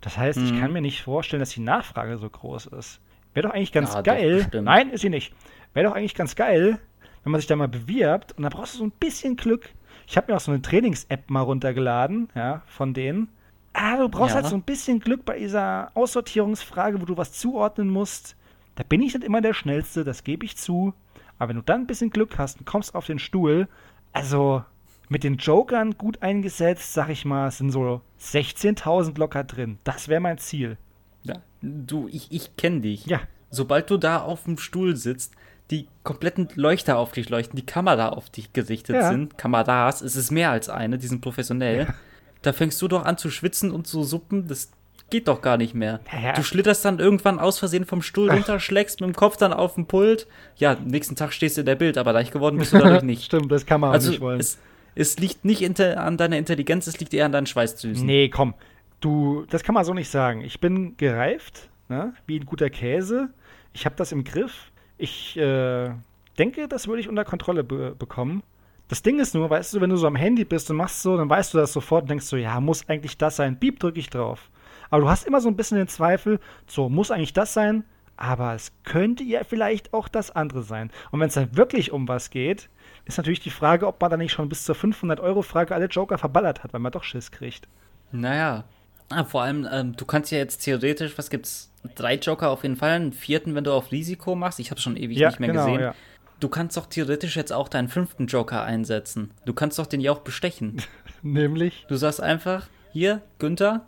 Das heißt, mhm. ich kann mir nicht vorstellen, dass die Nachfrage so groß ist. Wäre doch eigentlich ganz ja, geil. Nein, ist sie nicht. Wäre doch eigentlich ganz geil, wenn man sich da mal bewirbt und da brauchst du so ein bisschen Glück. Ich habe mir auch so eine Trainings-App mal runtergeladen, ja, von denen. Ah, du brauchst ja. halt so ein bisschen Glück bei dieser Aussortierungsfrage, wo du was zuordnen musst. Da bin ich nicht immer der Schnellste, das gebe ich zu. Aber wenn du dann ein bisschen Glück hast und kommst auf den Stuhl, also mit den Jokern gut eingesetzt, sag ich mal, sind so 16.000 locker drin. Das wäre mein Ziel. Ja, du, ich, ich kenne dich. Ja. Sobald du da auf dem Stuhl sitzt, die kompletten Leuchter auf dich leuchten, die Kamera auf dich gerichtet ja. sind, Kameras, es ist mehr als eine, die sind professionell. Ja. Da fängst du doch an zu schwitzen und zu suppen, das geht doch gar nicht mehr. Ja, du schlitterst dann irgendwann aus Versehen vom Stuhl runter, schlägst mit dem Kopf dann auf den Pult. Ja, nächsten Tag stehst du in der Bild, aber leicht geworden bist du dadurch nicht. Stimmt, das kann man also, auch nicht wollen. Es, es liegt nicht an deiner Intelligenz, es liegt eher an deinen Schweißdüsen. Nee, komm. Du, das kann man so nicht sagen. Ich bin gereift, ne? wie ein guter Käse. Ich habe das im Griff. Ich äh, denke, das würde ich unter Kontrolle be bekommen. Das Ding ist nur, weißt du, wenn du so am Handy bist und machst so, dann weißt du das sofort und denkst so, ja, muss eigentlich das sein? Piep, drücke ich drauf. Aber du hast immer so ein bisschen den Zweifel, so, muss eigentlich das sein? Aber es könnte ja vielleicht auch das andere sein. Und wenn es dann wirklich um was geht, ist natürlich die Frage, ob man da nicht schon bis zur 500-Euro-Frage alle Joker verballert hat, weil man doch Schiss kriegt. Naja, ah, vor allem, ähm, du kannst ja jetzt theoretisch, was gibt's? Drei Joker auf jeden Fall, einen vierten, wenn du auf Risiko machst. Ich habe schon ewig ja, nicht mehr genau, gesehen. Ja. Du kannst doch theoretisch jetzt auch deinen fünften Joker einsetzen. Du kannst doch den ja auch bestechen. Nämlich? Du sagst einfach, hier, Günther,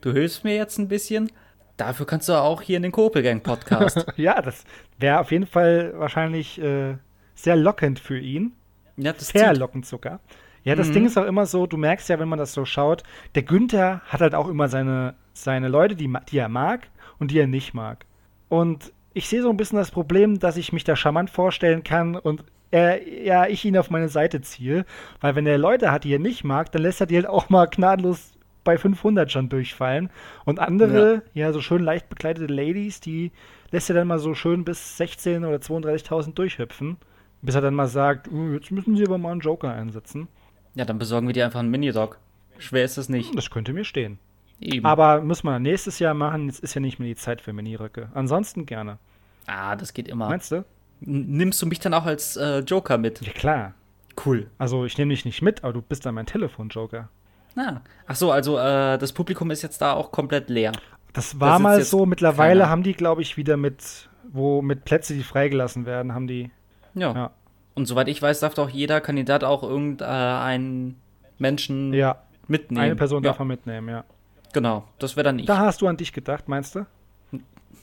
du hilfst mir jetzt ein bisschen. Dafür kannst du auch hier in den Kopelgang-Podcast. ja, das wäre auf jeden Fall wahrscheinlich äh, sehr lockend für ihn. Ja, das Sehr lockend sogar. Ja, das mhm. Ding ist auch immer so, du merkst ja, wenn man das so schaut, der Günther hat halt auch immer seine, seine Leute, die, die er mag und die er nicht mag. Und ich sehe so ein bisschen das Problem, dass ich mich da charmant vorstellen kann und er, ja, ich ihn auf meine Seite ziehe. Weil wenn er Leute hat, die er nicht mag, dann lässt er die halt auch mal gnadenlos bei 500 schon durchfallen. Und andere, ja, ja so schön leicht bekleidete Ladies, die lässt er dann mal so schön bis 16 oder 32.000 durchhüpfen. Bis er dann mal sagt, uh, jetzt müssen sie aber mal einen Joker einsetzen. Ja, dann besorgen wir dir einfach einen Minidog. Schwer ist es nicht. Das könnte mir stehen. Eben. Aber müssen wir nächstes Jahr machen. Jetzt ist ja nicht mehr die Zeit für Miniröcke. Ansonsten gerne. Ah, das geht immer. Meinst du? nimmst du mich dann auch als äh, Joker mit? Ja, klar. Cool. Also, ich nehme dich nicht mit, aber du bist dann mein Telefon-Joker. Ah. Ach so, also äh, das Publikum ist jetzt da auch komplett leer. Das war da mal so. Mittlerweile keiner. haben die, glaube ich, wieder mit, wo mit Plätze, die freigelassen werden, haben die ja. ja. Und soweit ich weiß, darf doch jeder Kandidat auch irgendeinen Menschen ja. mitnehmen. Eine Person ja. darf man mitnehmen, ja. Genau, das wäre dann ich. Da hast du an dich gedacht, meinst du?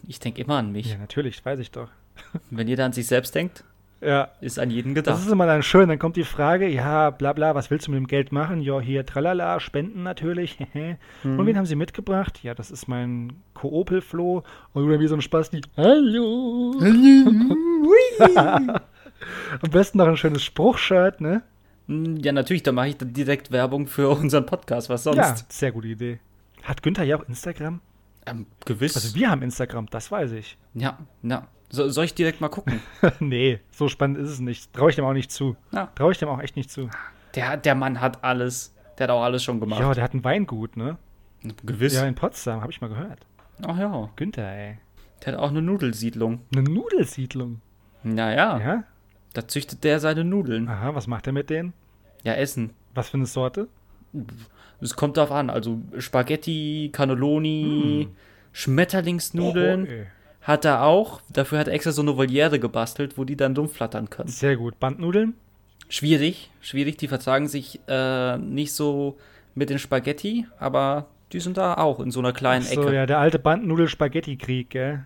Ich denke immer an mich. Ja, natürlich, weiß ich doch. Wenn jeder an sich selbst denkt, ja. ist an jeden gedacht. Das ist immer dann schön, dann kommt die Frage, ja, bla bla, was willst du mit dem Geld machen? Ja, hier, tralala, spenden natürlich. mhm. Und wen haben sie mitgebracht? Ja, das ist mein Koopel-Flo. Und du dann wie so ein Spasti. Hallo. Hallo. Am besten noch ein schönes Spruchshirt, ne? Hm, ja, natürlich, da mache ich direkt Werbung für unseren Podcast, was sonst? Ja, sehr gute Idee. Hat Günther ja auch Instagram? Ähm, gewiss. Also wir haben Instagram, das weiß ich. Ja, ja. So, soll ich direkt mal gucken? nee, so spannend ist es nicht. Traue ich dem auch nicht zu. Ja. Traue ich dem auch echt nicht zu. Der, der Mann hat alles. Der hat auch alles schon gemacht. Ja, der hat ein Weingut, ne? Gewiss. Ja, in Potsdam, habe ich mal gehört. Ach ja. Günther, ey. Der hat auch eine Nudelsiedlung. Eine Nudelsiedlung? Naja. Ja? Da züchtet der seine Nudeln. Aha, was macht er mit denen? Ja, Essen. Was für eine Sorte? Es kommt darauf an. Also Spaghetti, Cannelloni, mm. Schmetterlingsnudeln oh, hat er auch. Dafür hat er extra so eine Voliere gebastelt, wo die dann dumm flattern können. Sehr gut. Bandnudeln? Schwierig, schwierig. Die vertragen sich äh, nicht so mit den Spaghetti, aber die sind da auch in so einer kleinen Ach so, Ecke. ja, der alte Bandnudel-Spaghetti-Krieg, gell?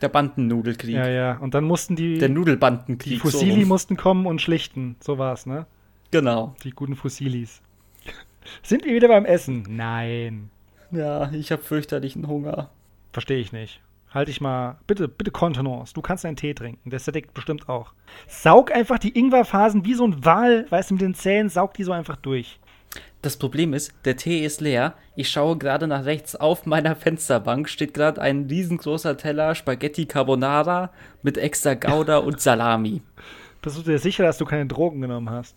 Der Bandennudelkrieg. Ja, ja. Und dann mussten die. Der Nudelbandenkrieg. Die Fussili so mussten kommen und schlichten. So war's, ne? Genau. Die guten Fusilis. Sind wir wieder beim Essen? Nein. Ja, ich habe fürchterlichen Hunger. Verstehe ich nicht. Halte ich mal. Bitte, bitte Kontenance. Du kannst einen Tee trinken. Der sättigt bestimmt auch. Saug einfach die Ingwerphasen wie so ein Wal, weißt du, mit den Zähnen, saug die so einfach durch. Das Problem ist, der Tee ist leer. Ich schaue gerade nach rechts auf meiner Fensterbank, steht gerade ein riesengroßer Teller Spaghetti Carbonara mit extra Gouda und Salami. Bist du dir sicher, dass du keine Drogen genommen hast?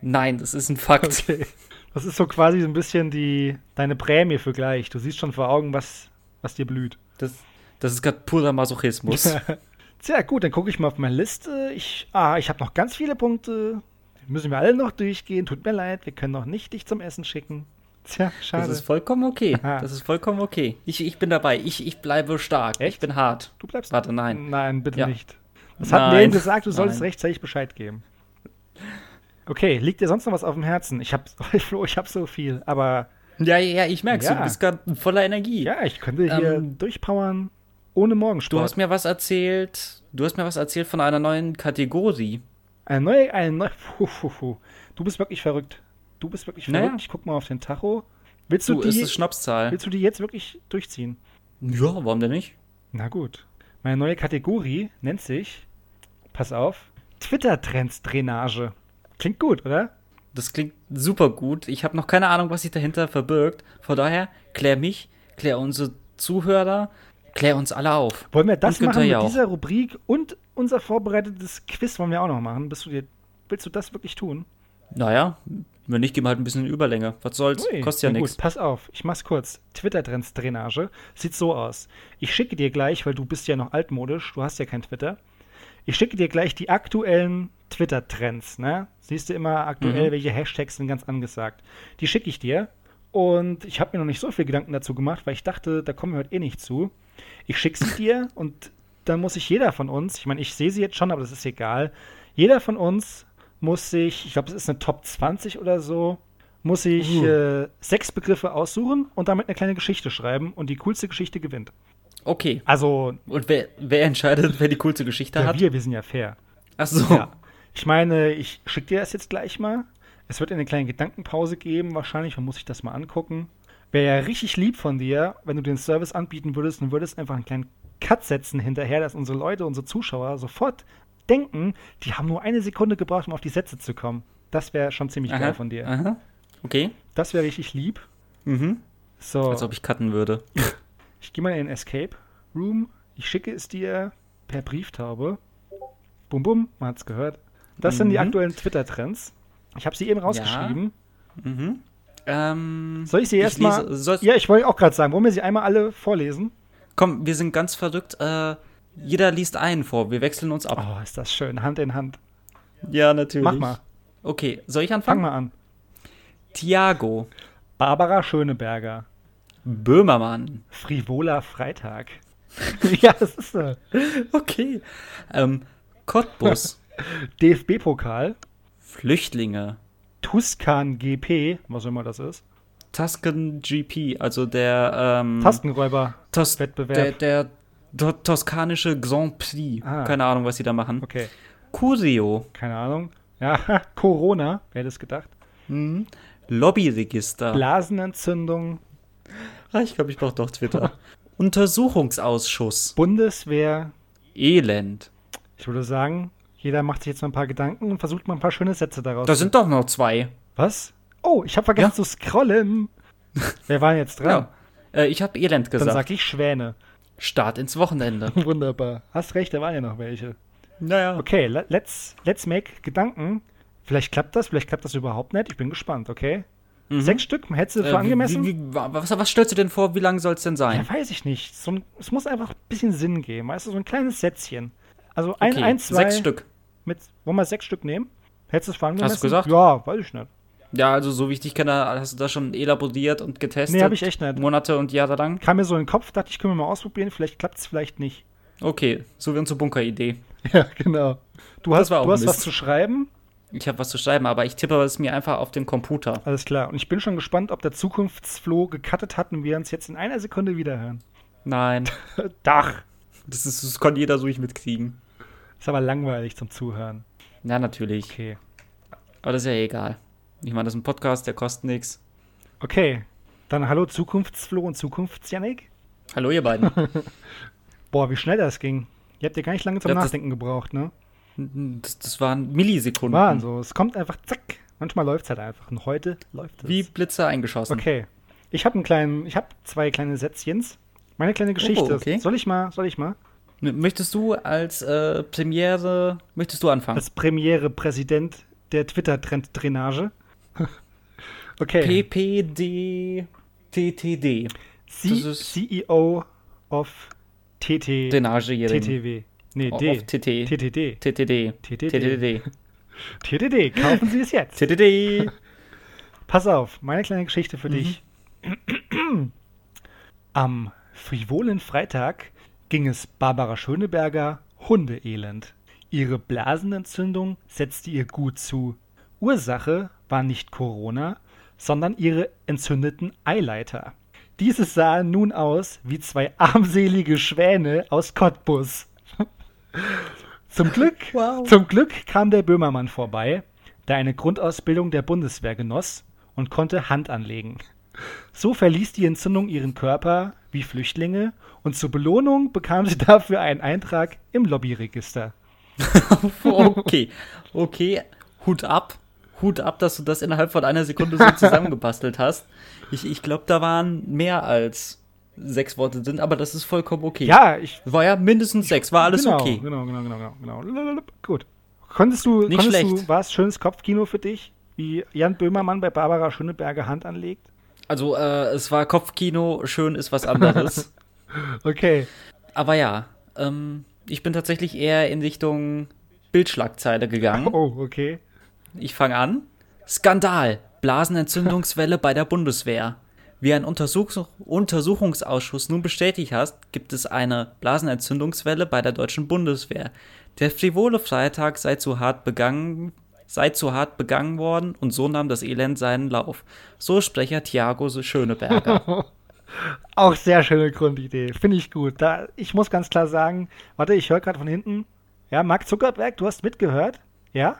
Nein, das ist ein Fakt. Okay. Das ist so quasi so ein bisschen die, deine Prämie für gleich. Du siehst schon vor Augen, was, was dir blüht. Das, das ist gerade purer Masochismus. Sehr gut, dann gucke ich mal auf meine Liste. Ich, ah, ich habe noch ganz viele Punkte. Müssen wir alle noch durchgehen. Tut mir leid, wir können noch nicht dich zum Essen schicken. Tja, schade. Das ist vollkommen okay. Das ist vollkommen okay. Ich, ich bin dabei. Ich, ich bleibe stark. Echt? Ich bin hart. Du bleibst Warte, nein. Nein, bitte ja. nicht. Das hat mir gesagt, du sollst rechtzeitig Bescheid geben. Okay, liegt dir sonst noch was auf dem Herzen? Ich hab, Flo, ich hab so viel, aber. Ja, ja, ich merk's, ja. du bist gerade voller Energie. Ja, ich könnte hier ähm, durchpowern ohne Morgensport. Du hast mir was erzählt, du hast mir was erzählt von einer neuen Kategorie. Eine neue, eine neue, Du bist wirklich verrückt. Du bist wirklich verrückt. Naja. Ich guck mal auf den Tacho. Willst du, du die, ist Schnapszahl. Willst du die jetzt wirklich durchziehen? Ja, warum denn nicht? Na gut. Meine neue Kategorie nennt sich, pass auf, Twitter-Trends-Drainage. Klingt gut, oder? Das klingt super gut. Ich habe noch keine Ahnung, was sich dahinter verbirgt. Von daher, klär mich, klär unsere Zuhörer, klär uns alle auf. Wollen wir das machen mit dieser Rubrik und unser vorbereitetes Quiz wollen wir auch noch machen? Bist du dir, willst du das wirklich tun? Naja, wenn nicht, geben wir halt ein bisschen Überlänge. Was soll's? Ui, Kostet ja nichts. Pass auf, ich mach's kurz. Twitter-Trends-Drainage sieht so aus. Ich schicke dir gleich, weil du bist ja noch altmodisch, du hast ja kein Twitter. Ich schicke dir gleich die aktuellen Twitter-Trends, ne? Siehst du immer aktuell, mhm. welche Hashtags sind ganz angesagt. Die schicke ich dir. Und ich habe mir noch nicht so viel Gedanken dazu gemacht, weil ich dachte, da kommen wir heute eh nicht zu. Ich schicke sie dir und dann muss sich jeder von uns, ich meine, ich sehe sie jetzt schon, aber das ist egal, jeder von uns muss sich, ich glaube, es ist eine Top 20 oder so, muss sich uh. äh, sechs Begriffe aussuchen und damit eine kleine Geschichte schreiben und die coolste Geschichte gewinnt. Okay. Also. Und wer, wer entscheidet, wer die coolste Geschichte ja, hat? Wir, wir sind ja fair. Ach so. Ja. Ich meine, ich schicke dir das jetzt gleich mal. Es wird eine kleine Gedankenpause geben, wahrscheinlich. Man muss sich das mal angucken. Wäre ja richtig lieb von dir, wenn du den Service anbieten würdest und würdest einfach einen kleinen Cut setzen hinterher, dass unsere Leute, unsere Zuschauer sofort denken, die haben nur eine Sekunde gebraucht, um auf die Sätze zu kommen. Das wäre schon ziemlich aha, geil von dir. Aha. Okay. Das wäre richtig lieb. Mhm. So. Als ob ich cutten würde. Ich gehe mal in den Escape Room. Ich schicke es dir per Brieftaube. Bum bum, man hat's gehört. Das mhm. sind die mhm. aktuellen Twitter-Trends. Ich habe sie eben rausgeschrieben. Ja. Mhm. Ähm, Soll ich sie erstmal? Ja, ich wollte auch gerade sagen, wollen wir sie einmal alle vorlesen? Komm, wir sind ganz verrückt. Äh, jeder liest einen vor. Wir wechseln uns ab. Oh, ist das schön. Hand in Hand. Ja, natürlich. Mach mal. Okay, soll ich anfangen? Fang mal an. Tiago. Barbara Schöneberger. Böhmermann. Frivola Freitag. ja, das ist so. Okay. Ähm, Cottbus. DFB-Pokal. Flüchtlinge. Tuscan GP, was immer das ist. Tuscan GP, also der ähm, Tastenräuber-Wettbewerb. Der, der toskanische Grand Prix. Ah. Keine Ahnung, was sie da machen. Okay. Curio. Keine Ahnung. Ja, Corona, wer hätte es gedacht. Mhm. Lobbyregister. Blasenentzündung. Ah, ich glaube, ich brauche doch Twitter. Untersuchungsausschuss. Bundeswehr. Elend. Ich würde sagen, jeder macht sich jetzt mal ein paar Gedanken und versucht mal ein paar schöne Sätze daraus. Da sind doch noch zwei. Was? Oh, ich habe vergessen ja. zu scrollen. Wer war jetzt dran? Ja. Äh, ich habe Elend gesagt. Dann sag ich Schwäne. Start ins Wochenende. Wunderbar. Hast recht, da waren ja noch welche. Naja. Okay, let's, let's make Gedanken. Vielleicht klappt das, vielleicht klappt das überhaupt nicht. Ich bin gespannt, okay? Mhm. Sechs Stück, hättest du äh, für angemessen? Wie, wie, was, was, stellst du denn vor, wie lang soll es denn sein? Ja, weiß ich nicht. So ein, es muss einfach ein bisschen Sinn geben, weißt du, so ein kleines Sätzchen. Also ein, okay, ein, zwei. Sechs Stück. Mit, wollen wir sechs Stück nehmen? Hättest du es für angemessen? Hast du gesagt? Ja, weiß ich nicht. Ja, also so wie ich dich kenne, hast du das schon elaboriert und getestet? Nee, habe ich echt nicht. Monate und Jahre lang? Kam mir so in den Kopf, dachte ich, können wir mal ausprobieren, vielleicht klappt es, vielleicht nicht. Okay, so wie unsere Bunker-Idee. Ja, genau. Du hast, du hast was zu schreiben? Ich habe was zu schreiben, aber ich tippe es mir einfach auf den Computer. Alles klar. Und ich bin schon gespannt, ob der Zukunftsfloh gecuttet hat und wir uns jetzt in einer Sekunde wiederhören. Nein. Dach. Das, ist, das kann jeder so nicht mitkriegen. Ist aber langweilig zum Zuhören. Ja, natürlich. Okay. Aber das ist ja egal. Ich meine, das ist ein Podcast, der kostet nichts. Okay. Dann hallo Zukunftsflo und Zukunftsjanik. Hallo ihr beiden. Boah, wie schnell das ging. Ihr habt ja gar nicht lange zum ja, Nachdenken gebraucht, ne? Das, das waren Millisekunden. Waren so. Es kommt einfach zack. Manchmal läuft es halt einfach. Und heute läuft es. Wie Blitze eingeschossen. Okay. Ich habe einen kleinen, ich habe zwei kleine Sätzchens. Meine kleine Geschichte. Oh, okay. Soll ich mal, soll ich mal? Möchtest du als äh, Premiere, möchtest du anfangen? Als Premiere-Präsident der Twitter-Trend-Drainage. Okay. PPD TTD. C CEO of TT. Drainage TTW. Nee, D. Of TT. TTD. TTD. TTD. TTD. Kaufen Sie es jetzt. TTD. Pass auf, meine kleine Geschichte für mhm. dich. Am frivolen Freitag ging es Barbara Schöneberger hundeelend. Ihre Blasenentzündung setzte ihr gut zu. Ursache war nicht Corona, sondern ihre entzündeten Eileiter. Diese sahen nun aus wie zwei armselige Schwäne aus Cottbus. zum, Glück, wow. zum Glück kam der Böhmermann vorbei, der eine Grundausbildung der Bundeswehr genoss und konnte Hand anlegen. So verließ die Entzündung ihren Körper wie Flüchtlinge und zur Belohnung bekam sie dafür einen Eintrag im Lobbyregister. okay, okay, Hut ab. Hut ab, dass du das innerhalb von einer Sekunde so zusammengebastelt hast. Ich, ich glaube, da waren mehr als sechs Worte drin, aber das ist vollkommen okay. Ja, ich. War ja mindestens sechs, war alles genau, okay. Genau, genau, genau, genau, genau. Gut. Konntest du, Nicht konntest schlecht. du, war es schönes Kopfkino für dich, wie Jan Böhmermann bei Barbara Schöneberger Hand anlegt? Also, äh, es war Kopfkino, schön ist was anderes. okay. Aber ja, ähm, ich bin tatsächlich eher in Richtung Bildschlagzeile gegangen. Oh, okay. Ich fange an. Skandal. Blasenentzündungswelle bei der Bundeswehr. Wie ein Untersuch Untersuchungsausschuss nun bestätigt hat, gibt es eine Blasenentzündungswelle bei der deutschen Bundeswehr. Der frivole Freitag sei zu hart begangen sei zu hart begangen worden und so nahm das Elend seinen Lauf. So Sprecher Thiago Schöneberger. Auch sehr schöne Grundidee. Finde ich gut. Da, ich muss ganz klar sagen, warte, ich höre gerade von hinten. Ja, Mark Zuckerberg, du hast mitgehört? Ja?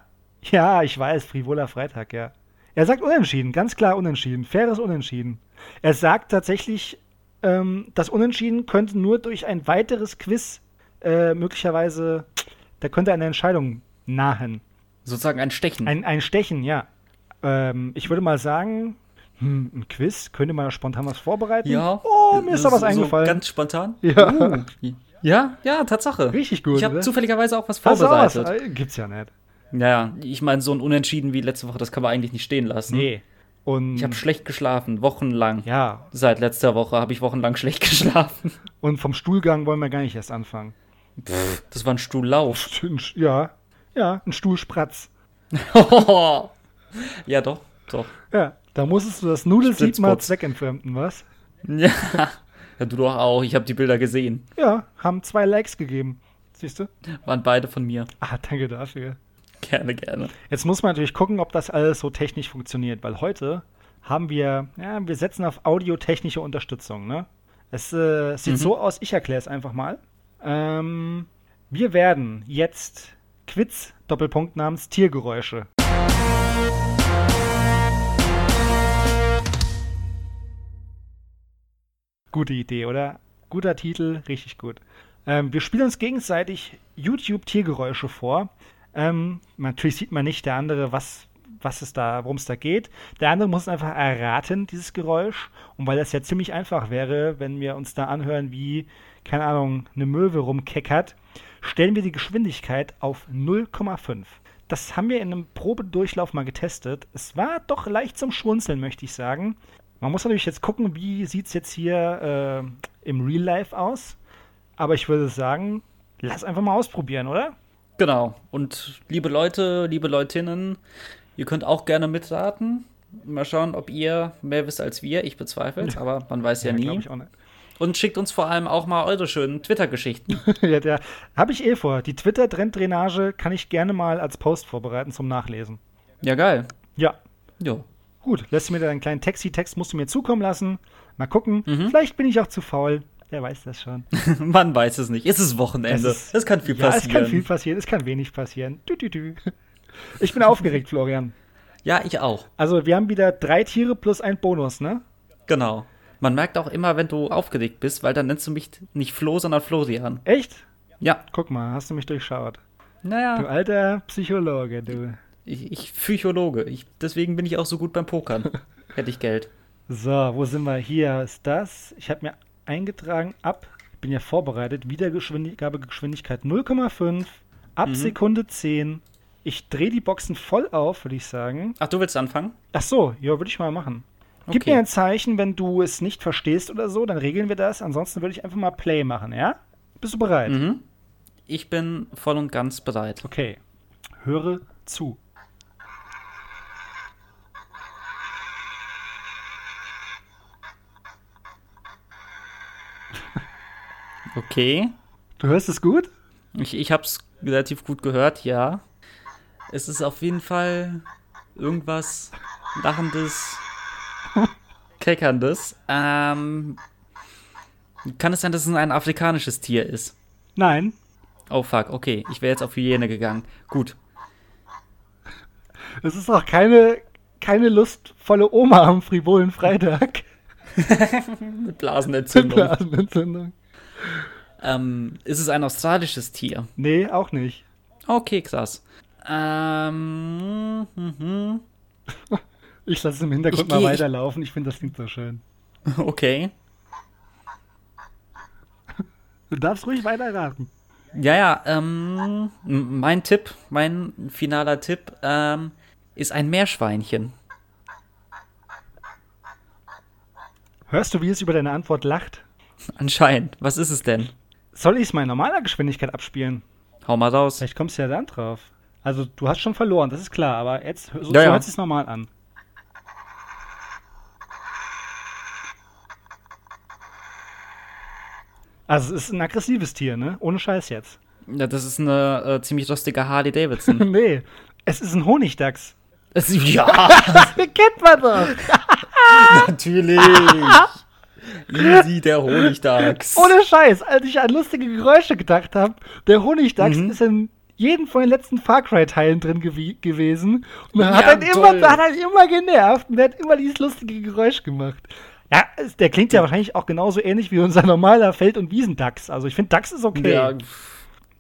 Ja, ich weiß, frivoler Freitag, ja. Er sagt unentschieden, ganz klar unentschieden. Faires Unentschieden. Er sagt tatsächlich, ähm, das Unentschieden könnte nur durch ein weiteres Quiz äh, möglicherweise, da könnte eine Entscheidung nahen. Sozusagen ein Stechen. Ein, ein Stechen, ja. Ähm, ich würde mal sagen, hm, ein Quiz, könnte man spontan was vorbereiten? Ja. Oh, mir ist da was so, eingefallen. ganz spontan? Ja. Uh. Ja, ja, Tatsache. Richtig gut. Ich habe zufälligerweise auch was vorbereitet. Äh, gibt's ja nicht. Naja, ich meine, so ein Unentschieden wie letzte Woche, das kann man eigentlich nicht stehen lassen. Nee. Und ich habe schlecht geschlafen, wochenlang. Ja. Seit letzter Woche habe ich wochenlang schlecht geschlafen. Und vom Stuhlgang wollen wir gar nicht erst anfangen. Pff, das war ein Stuhllauf. Ja, ja, ein Stuhlspratz. ja, doch, doch. Ja, da musstest du das Nudelsieb mal zweckentfremden, was? Ja. ja, du doch auch. Ich habe die Bilder gesehen. Ja, haben zwei Likes gegeben. Siehst du? Waren beide von mir. Ah, danke dafür. Gerne, gerne. Jetzt muss man natürlich gucken, ob das alles so technisch funktioniert, weil heute haben wir, ja, wir setzen auf audiotechnische Unterstützung, ne? Es äh, sieht mhm. so aus, ich erkläre es einfach mal. Ähm, wir werden jetzt Quiz, Doppelpunkt namens Tiergeräusche. Gute Idee, oder? Guter Titel, richtig gut. Ähm, wir spielen uns gegenseitig YouTube-Tiergeräusche vor. Ähm, natürlich sieht man nicht der andere, was, was es da, worum es da geht. Der andere muss einfach erraten, dieses Geräusch. Und weil das ja ziemlich einfach wäre, wenn wir uns da anhören, wie, keine Ahnung, eine Möwe rumkeckert, stellen wir die Geschwindigkeit auf 0,5. Das haben wir in einem Probedurchlauf mal getestet. Es war doch leicht zum Schwunzeln, möchte ich sagen. Man muss natürlich jetzt gucken, wie sieht es jetzt hier äh, im Real Life aus. Aber ich würde sagen, lass einfach mal ausprobieren, oder? Genau. Und liebe Leute, liebe Leutinnen, ihr könnt auch gerne mitraten. Mal schauen, ob ihr mehr wisst als wir. Ich bezweifle es, aber man weiß ja, ja nie. Und schickt uns vor allem auch mal eure schönen Twitter-Geschichten. ja, der habe ich eh vor. Die Twitter-Trenddrainage kann ich gerne mal als Post vorbereiten zum Nachlesen. Ja, geil. Ja. Jo. Gut, lässt du mir deinen kleinen Texi-Text, musst du mir zukommen lassen. Mal gucken. Mhm. Vielleicht bin ich auch zu faul. Wer weiß das schon. Man weiß es nicht. Es ist Wochenende. Es, ist, es kann viel ja, passieren. Es kann viel passieren. Es kann wenig passieren. Dü, dü, dü. Ich bin aufgeregt, Florian. Ja, ich auch. Also, wir haben wieder drei Tiere plus ein Bonus, ne? Genau. Man merkt auch immer, wenn du aufgeregt bist, weil dann nennst du mich nicht Flo, sondern Florian. Echt? Ja. Guck mal, hast du mich durchschaut. Naja. Du alter Psychologe, du. Ich, ich Psychologe. Ich, deswegen bin ich auch so gut beim Pokern. Hätte ich Geld. So, wo sind wir? Hier ist das. Ich habe mir eingetragen ab, ich bin ja vorbereitet, Wiedergabegeschwindigkeit 0,5, ab mhm. Sekunde 10. Ich drehe die Boxen voll auf, würde ich sagen. Ach, du willst anfangen? Ach so, ja, würde ich mal machen. Gib okay. mir ein Zeichen, wenn du es nicht verstehst oder so, dann regeln wir das. Ansonsten würde ich einfach mal Play machen, ja? Bist du bereit? Mhm. Ich bin voll und ganz bereit. Okay. Höre zu. Okay. Du hörst es gut? Ich, ich habe es relativ gut gehört, ja. Es ist auf jeden Fall irgendwas Lachendes, Keckerndes. Ähm, kann es sein, dass es ein afrikanisches Tier ist? Nein. Oh fuck, okay. Ich wäre jetzt auf Hyäne gegangen. Gut. Es ist auch keine, keine lustvolle Oma am frivolen Freitag. Mit Blasenentzündung. Mit Blasenentzündung. Ähm, ist es ein australisches Tier? Nee, auch nicht. Okay, krass. Ähm, mhm. Ich lasse es im Hintergrund mal weiterlaufen. Ich finde, das klingt so schön. Okay. Du darfst ruhig weiterraten. Ja, ja, ähm, mein Tipp, mein finaler Tipp, ähm, ist ein Meerschweinchen. Hörst du, wie es über deine Antwort lacht? Anscheinend. Was ist es denn? Soll ich es mal in normaler Geschwindigkeit abspielen? Hau mal raus. Vielleicht kommst du ja dann drauf. Also, du hast schon verloren, das ist klar, aber jetzt so, ja, so ja. hört es normal an. Also, es ist ein aggressives Tier, ne? Ohne Scheiß jetzt. Ja, das ist eine äh, ziemlich lustige Harley Davidson. nee, es ist ein Honigdachs. Es, ja! das kennt man doch! Natürlich! Easy, der Honigdachs. Ohne Scheiß, als ich an lustige Geräusche gedacht habe, der Honigdachs mhm. ist in jedem von den letzten Far Cry-Teilen drin gew gewesen. Und ja, hat, dann immer, hat dann immer genervt und hat immer dieses lustige Geräusch gemacht. Ja, der klingt ja wahrscheinlich auch genauso ähnlich wie unser normaler Feld- und Wiesendachs. Also ich finde, Dachs ist okay. Ja,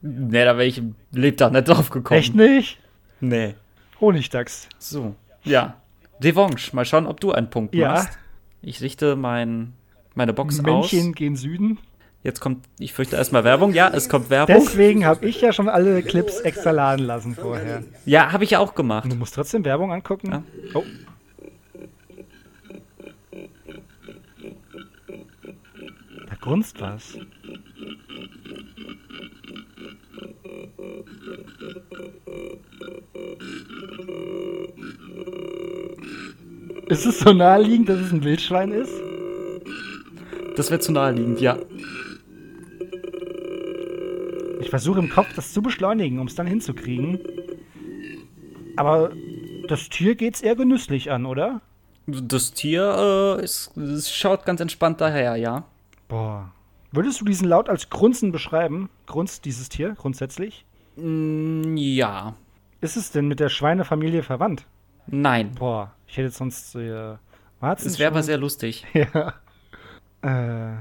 nee, da wäre ich im Lebtag nicht drauf gekommen. Echt nicht? Nee. Honigdachs. So, ja. Revanche, mal schauen, ob du einen Punkt ja. machst. Ich richte mein meine Box Männchen aus. Männchen gehen Süden. Jetzt kommt, ich fürchte erstmal Werbung. Ja, es kommt Werbung. Deswegen habe ich ja schon alle Clips extra laden lassen vorher. Ja, habe ich ja auch gemacht. Du musst trotzdem Werbung angucken. Ja. Oh. Da grunzt was. Ist es so naheliegend, dass es ein Wildschwein ist? Das wäre zu naheliegend, ja. Ich versuche im Kopf das zu beschleunigen, um es dann hinzukriegen. Aber das Tier geht's eher genüsslich an, oder? Das Tier äh, ist, es schaut ganz entspannt daher, ja. Boah. Würdest du diesen Laut als Grunzen beschreiben? Grunzt dieses Tier grundsätzlich? Mm, ja. Ist es denn mit der Schweinefamilie verwandt? Nein. Boah, ich hätte sonst äh, Warzen. Das wäre aber sehr lustig. Ja. Äh,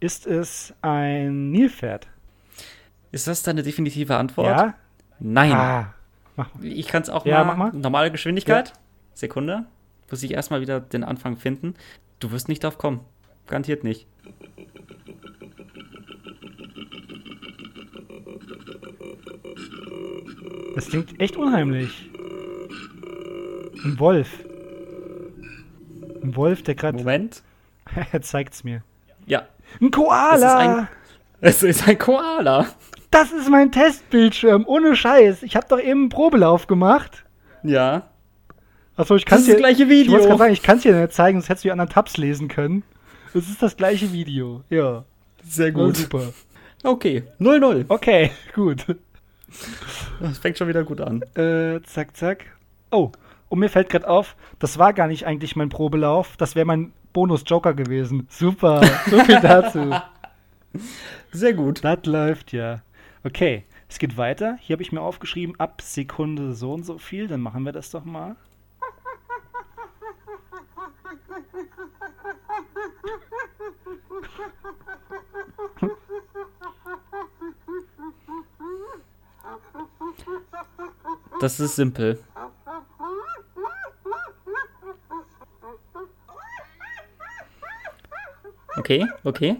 ist es ein Nilpferd? Ist das deine definitive Antwort? Ja. Nein. Ah, ich kann es auch ja, mal, mal. Normale Geschwindigkeit. Ja. Sekunde. Muss ich erstmal wieder den Anfang finden. Du wirst nicht drauf kommen. Garantiert nicht. Das klingt echt unheimlich. Ein Wolf. Ein Wolf, der gerade. Moment. er zeigt's mir. Ja. Ein Koala! Es ist ein, es ist ein Koala. Das ist mein Testbildschirm, ohne Scheiß. Ich habe doch eben einen Probelauf gemacht. Ja. Achso, ich kann dir. Das gleiche Video. Ich sagen, ich kann es dir nicht zeigen, sonst hättest du die anderen Tabs lesen können. Es ist das gleiche Video. Ja. Sehr gut. Ja, super. Okay. 0-0. Okay, gut. Das fängt schon wieder gut an. Äh, zack, zack. Oh, und mir fällt gerade auf, das war gar nicht eigentlich mein Probelauf. Das wäre mein Bonus-Joker gewesen. Super, so viel dazu. Sehr gut. Das läuft ja. Okay, es geht weiter. Hier habe ich mir aufgeschrieben, ab Sekunde so und so viel. Dann machen wir das doch mal. Das ist simpel. Okay, okay.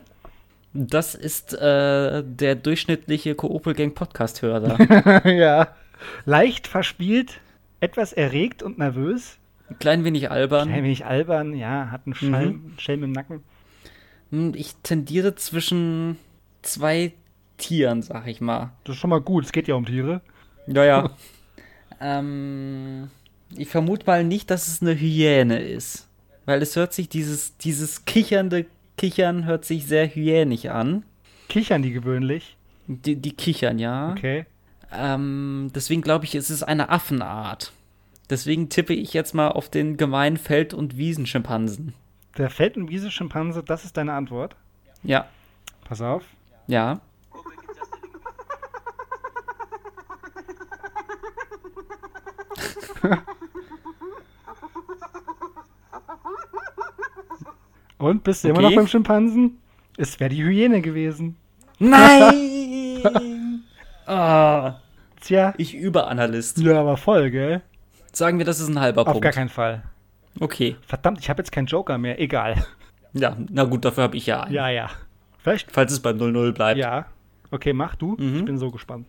Das ist äh, der durchschnittliche Koopel-Gang Podcast-Hörer. ja. Leicht verspielt, etwas erregt und nervös. Ein klein wenig albern. Klein wenig albern, ja, hat einen Schelm, mhm. Schelm im Nacken. Hm, ich tendiere zwischen zwei Tieren, sag ich mal. Das ist schon mal gut, es geht ja um Tiere. Ja, ja. ähm, ich vermute mal nicht, dass es eine Hyäne ist. Weil es hört sich, dieses, dieses kichernde Kichern hört sich sehr hyänisch an. Kichern die gewöhnlich? Die, die kichern, ja. Okay. Ähm, deswegen glaube ich, es ist eine Affenart. Deswegen tippe ich jetzt mal auf den gemeinen Feld- und Wiesenschimpansen. Der Feld- und Wiesenschimpanse, das ist deine Antwort? Ja. Pass auf. Ja. Und bist du okay. immer noch beim Schimpansen? Es wäre die Hyäne gewesen. Nein! ah. Tja. Ich Überanalyst. Ja, aber voll, gell? Sagen wir, das ist ein halber Auf Punkt. Auf gar keinen Fall. Okay. Verdammt, ich habe jetzt keinen Joker mehr. Egal. Ja, na gut, dafür habe ich ja einen. Ja, ja. Vielleicht. Falls es beim 0-0 bleibt. Ja. Okay, mach du. Mhm. Ich bin so gespannt.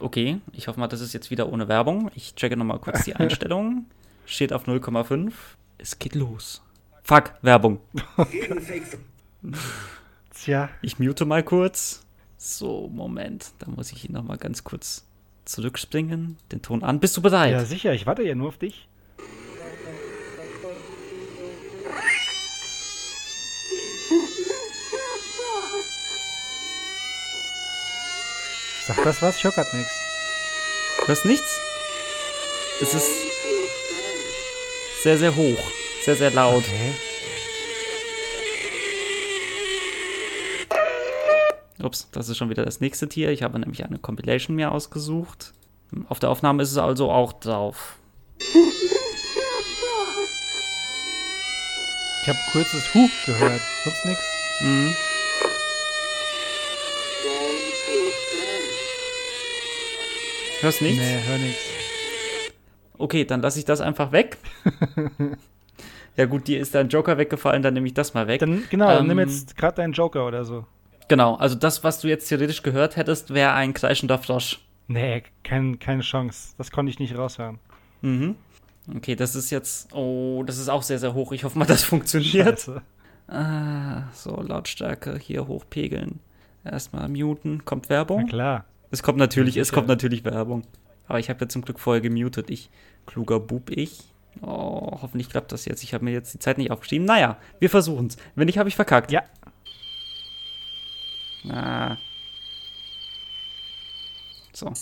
Okay, ich hoffe mal, das ist jetzt wieder ohne Werbung. Ich checke nochmal kurz die Einstellungen. Steht auf 0,5. Es geht los. Fuck, Werbung. Tja. Ich mute mal kurz. So, Moment. Da muss ich ihn nochmal ganz kurz zurückspringen. Den Ton an. Bist du bereit? Ja, sicher. Ich warte ja nur auf dich. Sag das was? Ich höre grad nichts. Hörst nichts? Es ist sehr, sehr hoch. Sehr, sehr laut. Okay. Ups, das ist schon wieder das nächste Tier. Ich habe nämlich eine Compilation mir ausgesucht. Auf der Aufnahme ist es also auch drauf. Ich habe kurzes Hu gehört. Sonst nichts. Mhm. Hörst nichts? Nee, hör nichts. Okay, dann lasse ich das einfach weg. ja gut, dir ist dein Joker weggefallen, dann nehme ich das mal weg. Dann, genau, ähm, dann nimm jetzt gerade deinen Joker oder so. Genau, also das, was du jetzt theoretisch gehört hättest, wäre ein kreischender Frosch. Nee, kein, keine Chance. Das konnte ich nicht raushören. Mhm. Okay, das ist jetzt. Oh, das ist auch sehr, sehr hoch. Ich hoffe mal, das funktioniert. Scheiße. Ah, so, Lautstärke hier hochpegeln. Erstmal muten. Kommt Werbung? Na klar. Es kommt natürlich, es kommt natürlich Werbung. Aber ich habe ja zum Glück vorher gemutet. Ich, kluger Bub, ich. Oh, hoffentlich klappt das jetzt. Ich habe mir jetzt die Zeit nicht aufgeschrieben. Naja, wir versuchen es. Wenn nicht, habe ich verkackt. Ja. Ah. So.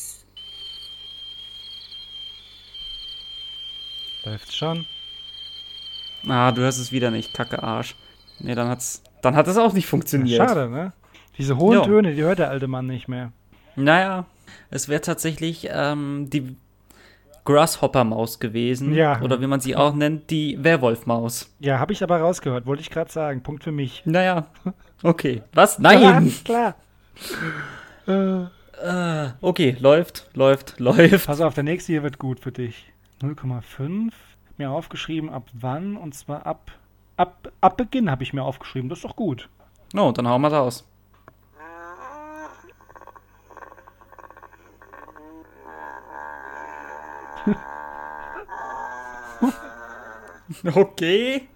Läuft's schon? Ah, du hörst es wieder nicht. Kacke Arsch. Nee, dann hat's. Dann hat es auch nicht funktioniert. Schade, ne? Diese hohen jo. Töne, die hört der alte Mann nicht mehr. Naja, es wäre tatsächlich ähm, die Grasshopper-Maus gewesen. Ja. Oder wie man sie auch nennt, die Werwolf-Maus. Ja, habe ich aber rausgehört, wollte ich gerade sagen. Punkt für mich. Naja. Okay. Was? Nein! Ja, klar. Äh, okay, läuft, läuft, läuft. Pass auf, der nächste hier wird gut für dich. 0,5. Mir aufgeschrieben, ab wann? Und zwar ab, ab, ab Beginn habe ich mir aufgeschrieben. Das ist doch gut. Oh, dann hauen wir raus. okay.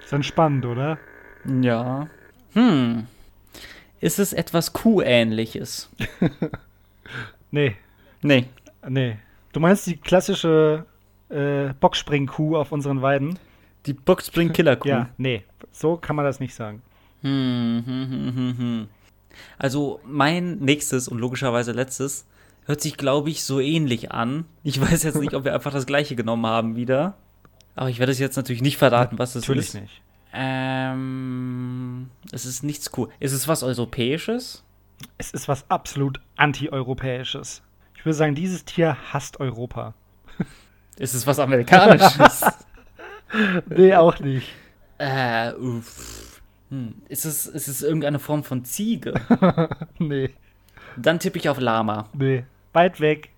Ist entspannend, oder? Ja. Hm. Ist es etwas Kuh-ähnliches? nee. Nee. Nee. Du meinst die klassische äh, Boxspring-Kuh auf unseren Weiden? Die Boxspring-Killer-Kuh? ja, nee. So kann man das nicht sagen. Hm, hm, hm, hm, hm. Also mein nächstes und logischerweise letztes hört sich, glaube ich, so ähnlich an. Ich weiß jetzt nicht, ob wir einfach das gleiche genommen haben wieder. Aber ich werde es jetzt natürlich nicht verraten, was es ist. Natürlich nicht. Ähm, es ist nichts cool. Ist es was Europäisches? Es ist was absolut Anti-Europäisches. Ich würde sagen, dieses Tier hasst Europa. Ist es was Amerikanisches? nee, auch nicht. Äh, uff. Hm. Ist, es, ist es irgendeine Form von Ziege? nee. Dann tippe ich auf Lama. Nee, weit weg.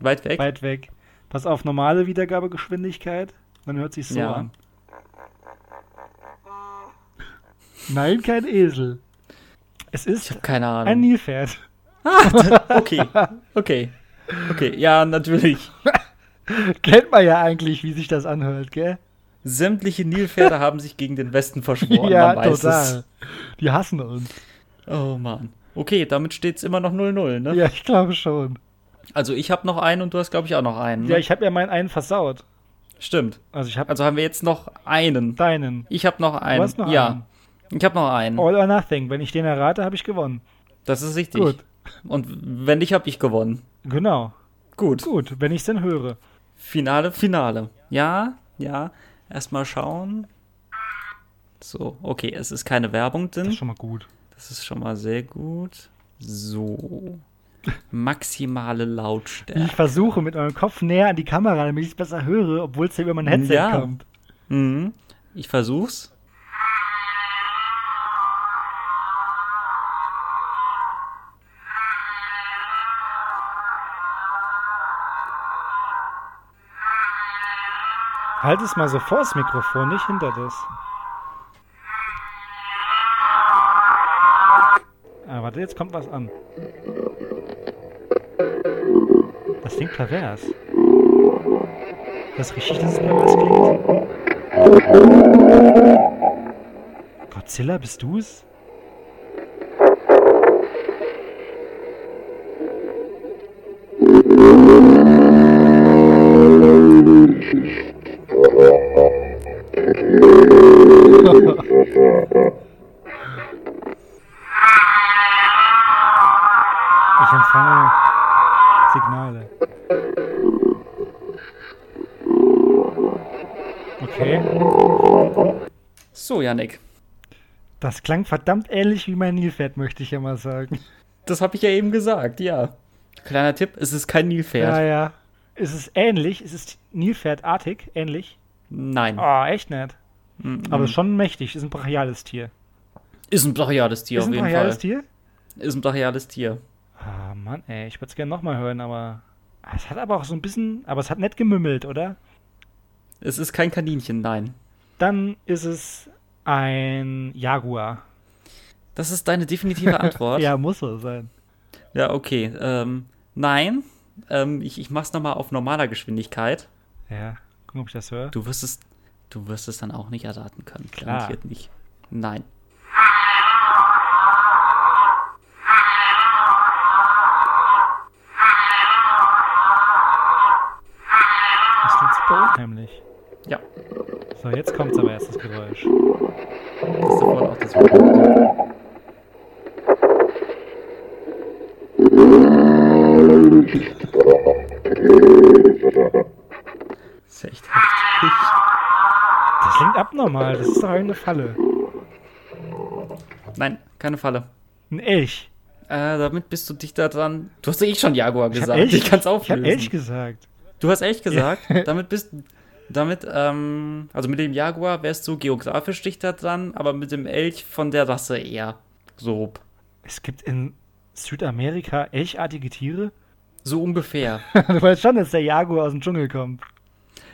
Weit weg? Weit weg. Pass auf normale Wiedergabegeschwindigkeit. Dann hört sich so Ja. an. Nein, kein Esel. Es ist ein. Nilpferd. Okay, okay. Okay, ja, natürlich. Kennt man ja eigentlich, wie sich das anhört, gell? Sämtliche Nilpferde haben sich gegen den Westen verschworen. ja, man weiß total. Die hassen uns. es. Oh Mann. Okay, damit steht es immer noch 0-0, ne? Ja, ich glaube schon. Also ich habe noch einen und du hast, glaube ich, auch noch einen. Ne? Ja, ich habe ja meinen einen versaut. Stimmt. Also ich habe Also haben wir jetzt noch einen. deinen. Ich habe noch einen. Du hast noch ja, einen. ich habe noch einen. All or nothing. Wenn ich den errate, habe ich gewonnen. Das ist richtig. Gut. Und wenn nicht, habe ich gewonnen. Genau. Gut. Gut, wenn ich es denn höre. Finale, Finale. Ja, ja. Erstmal schauen. So, okay, es ist keine Werbung Das drin. ist schon mal gut. Das ist schon mal sehr gut. So. Maximale Ich Lautstärke. versuche mit meinem Kopf näher an die Kamera, damit ich es besser höre, obwohl es ja über mein Headset Ja. kommt. Mhm. Ich versuch's. Halt es mal so vor das Mikrofon, nicht hinter das. Ah, warte, jetzt kommt was an. Das klingt pervers. Das richtig, dass es pervers klingt. Godzilla, bist du's? Yannick. Das klang verdammt ähnlich wie mein Nilpferd, möchte ich ja mal sagen. Das habe ich ja eben gesagt, ja. Kleiner Tipp, es ist kein Nilpferd. Ja, ja. Es ist ähnlich, es ist Nilpferdartig, ähnlich. Nein. Oh, echt nett. Mhm. Aber es ist schon mächtig, ist ein brachiales Tier. Ist ein brachiales Tier ist auf ein jeden brachiales Fall. Tier? Ist ein brachiales Tier. Ah, Mann, ey, ich würde es gerne nochmal hören, aber. Es hat aber auch so ein bisschen. Aber es hat nett gemümmelt, oder? Es ist kein Kaninchen, nein. Dann ist es ein Jaguar. Das ist deine definitive Antwort. Ja, muss so sein. Ja, okay. Ähm, nein. Ähm, ich, ich mach's nochmal auf normaler Geschwindigkeit. Ja, gucken, ob ich das höre. Du wirst es, du wirst es dann auch nicht erraten können. Klar. Garantiert nicht. Nein. Das klingt super unheimlich. Ja. So, jetzt kommt's aber erst das Geräusch. Das ist davon auch das Wort. Das ist echt heftig. Das klingt abnormal, das ist doch eine Falle. Nein, keine Falle. Ein Elch. Äh, damit bist du dichter dran. Du hast ja eh schon Jaguar Ich gesagt. Elch, ich kann's ich hab auflösen. Elch gesagt. Du hast Elch gesagt. damit bist damit, ähm, also mit dem Jaguar wärst du geografisch dichter dran, aber mit dem Elch von der Rasse eher. So. Es gibt in Südamerika elchartige Tiere? So ungefähr. du weißt schon, dass der Jaguar aus dem Dschungel kommt.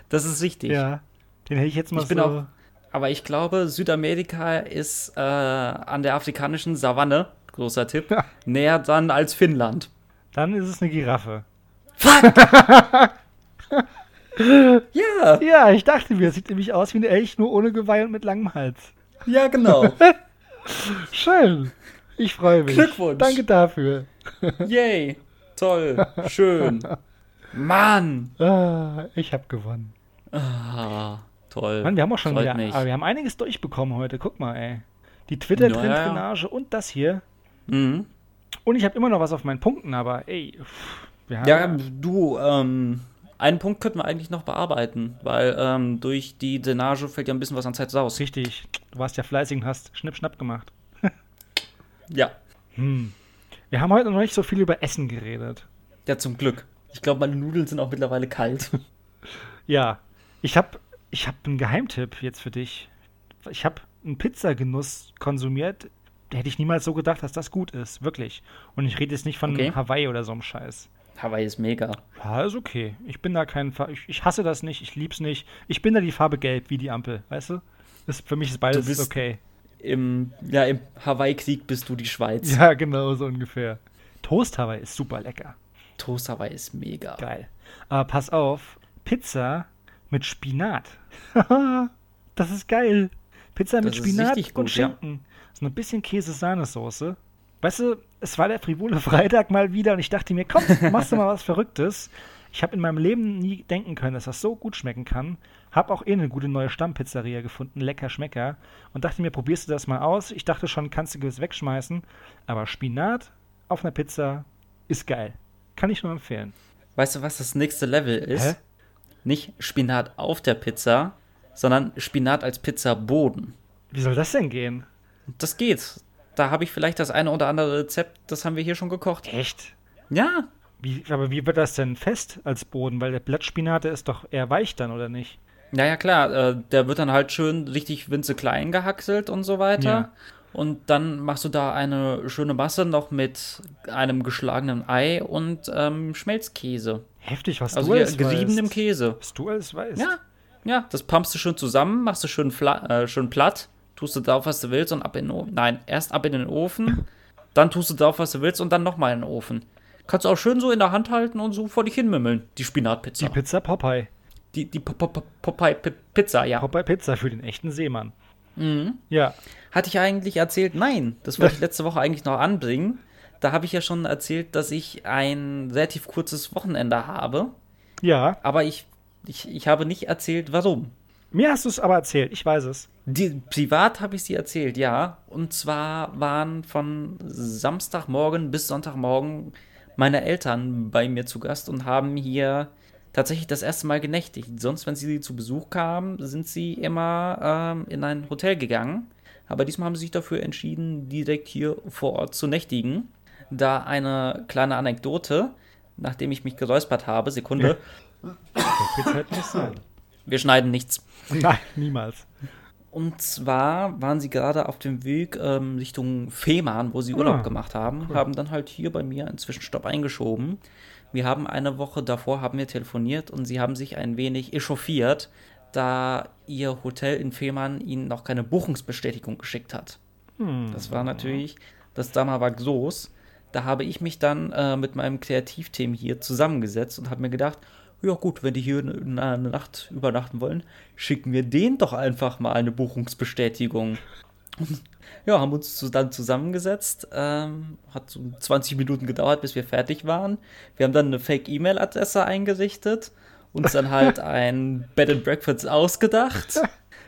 Das ist richtig. Ja. Den hätte ich jetzt mal Ich bin so. auch- Aber ich glaube, Südamerika ist äh, an der afrikanischen Savanne, großer Tipp, Ja. näher dran als Finnland. Dann ist es eine Giraffe. Ja, Ja, ich dachte mir, sieht nämlich aus wie ein Elch, nur ohne Geweih und mit langem Hals. ja, genau. Schön. Ich freue mich. Glückwunsch. Danke dafür. Yay. Toll. Schön. Mann. Ah, ich habe gewonnen. Ah, toll. Mann, wir haben auch schon Freut wieder, mich. aber wir haben einiges durchbekommen heute. Guck mal, ey. Die Twitter-Trend-Drainage und das hier. Mhm. Und ich habe immer noch was auf meinen Punkten, aber ey, pff, wir haben Ja, du, ähm, einen Punkt könnten wir eigentlich noch bearbeiten, weil ähm, durch die Drainage fällt ja ein bisschen was an Zeit raus. richtig. Du warst ja fleißig und hast Schnipp-Schnapp gemacht. Ja. Hm. Wir haben heute noch nicht so viel über Essen geredet. Ja, zum Glück. Ich glaube, meine Nudeln sind auch mittlerweile kalt. Ja, ich habe ich hab einen Geheimtipp jetzt für dich. Ich habe einen Pizzagenuss konsumiert hätte ich niemals so gedacht, dass das gut ist. Wirklich. Und ich rede jetzt nicht von okay. Hawaii oder so einem Scheiß. Hawaii ist mega. Ja, ist okay. Ich bin da kein. Fa ich, ich hasse das nicht, ich lieb's nicht. Ich bin da die Farbe gelb wie die Ampel, weißt du? Das, für mich ist beides okay. Im, ja, im Hawaii-Krieg bist du die Schweiz. Ja, genau, so ungefähr. Toast Hawaii ist super lecker. Toast Hawaii ist mega. Geil. Aber pass auf, Pizza mit Spinat. das ist geil. Pizza das mit Spinat gut, und Schinken. Ja. So ein bisschen Käse-Sahnesoße. Weißt du, es war der frivole Freitag mal wieder und ich dachte mir, komm, machst du mal was Verrücktes. Ich habe in meinem Leben nie denken können, dass das so gut schmecken kann. Hab auch eh eine gute neue Stammpizzeria gefunden, lecker Schmecker. Und dachte mir, probierst du das mal aus? Ich dachte schon, kannst du gewiss wegschmeißen. Aber Spinat auf einer Pizza ist geil. Kann ich nur empfehlen. Weißt du, was das nächste Level ist? Hä? Nicht Spinat auf der Pizza, sondern Spinat als Pizzaboden. Wie soll das denn gehen? Das geht. Da habe ich vielleicht das eine oder andere Rezept, das haben wir hier schon gekocht. Echt? Ja. Wie, aber wie wird das denn fest als Boden? Weil der Blattspinat, der ist doch eher weich dann, oder nicht? Ja, ja, klar. Äh, der wird dann halt schön richtig winzeklein gehackselt und so weiter. Ja. Und dann machst du da eine schöne Masse noch mit einem geschlagenen Ei und ähm, Schmelzkäse. Heftig, was also du alles geriebenem Käse. Was du alles weißt. Ja, ja, das pumpst du schön zusammen, machst du schön, äh, schön platt, tust du drauf, was du willst und ab in den Ofen. Nein, erst ab in den Ofen, dann tust du drauf, was du willst und dann nochmal in den Ofen. Kannst du auch schön so in der Hand halten und so vor dich hinmümmeln, die Spinatpizza. Die Pizza Popeye. Die, die Popeye Pizza, ja. Popeye Pizza für den echten Seemann. Mhm. Ja. Hatte ich eigentlich erzählt? Nein, das wollte ich letzte Woche eigentlich noch anbringen. Da habe ich ja schon erzählt, dass ich ein relativ kurzes Wochenende habe. Ja. Aber ich, ich, ich habe nicht erzählt, warum. Mir hast du es aber erzählt, ich weiß es. Die, privat habe ich sie erzählt, ja. Und zwar waren von Samstagmorgen bis Sonntagmorgen meine Eltern bei mir zu Gast und haben hier tatsächlich das erste Mal genächtigt. Sonst, wenn sie zu Besuch kamen, sind sie immer ähm, in ein Hotel gegangen. Aber diesmal haben sie sich dafür entschieden, direkt hier vor Ort zu nächtigen. Da eine kleine Anekdote, nachdem ich mich geräuspert habe. Sekunde. Halt nicht sein. Wir schneiden nichts. Nein, niemals. Und zwar waren sie gerade auf dem Weg ähm, Richtung Fehmarn, wo sie Urlaub ah, gemacht haben, cool. haben dann halt hier bei mir einen Zwischenstopp eingeschoben. Wir haben eine Woche davor haben wir telefoniert und sie haben sich ein wenig echauffiert, da ihr Hotel in Fehmarn ihnen noch keine Buchungsbestätigung geschickt hat. Hm. Das war natürlich, das Drama war groß. Da habe ich mich dann äh, mit meinem Kreativteam hier zusammengesetzt und habe mir gedacht, ja gut, wenn die hier eine Nacht übernachten wollen, schicken wir denen doch einfach mal eine Buchungsbestätigung. ja, haben uns dann zusammengesetzt. Ähm, hat so 20 Minuten gedauert, bis wir fertig waren. Wir haben dann eine Fake-E-Mail-Adresse eingerichtet, uns dann halt ein Bed and Breakfast ausgedacht.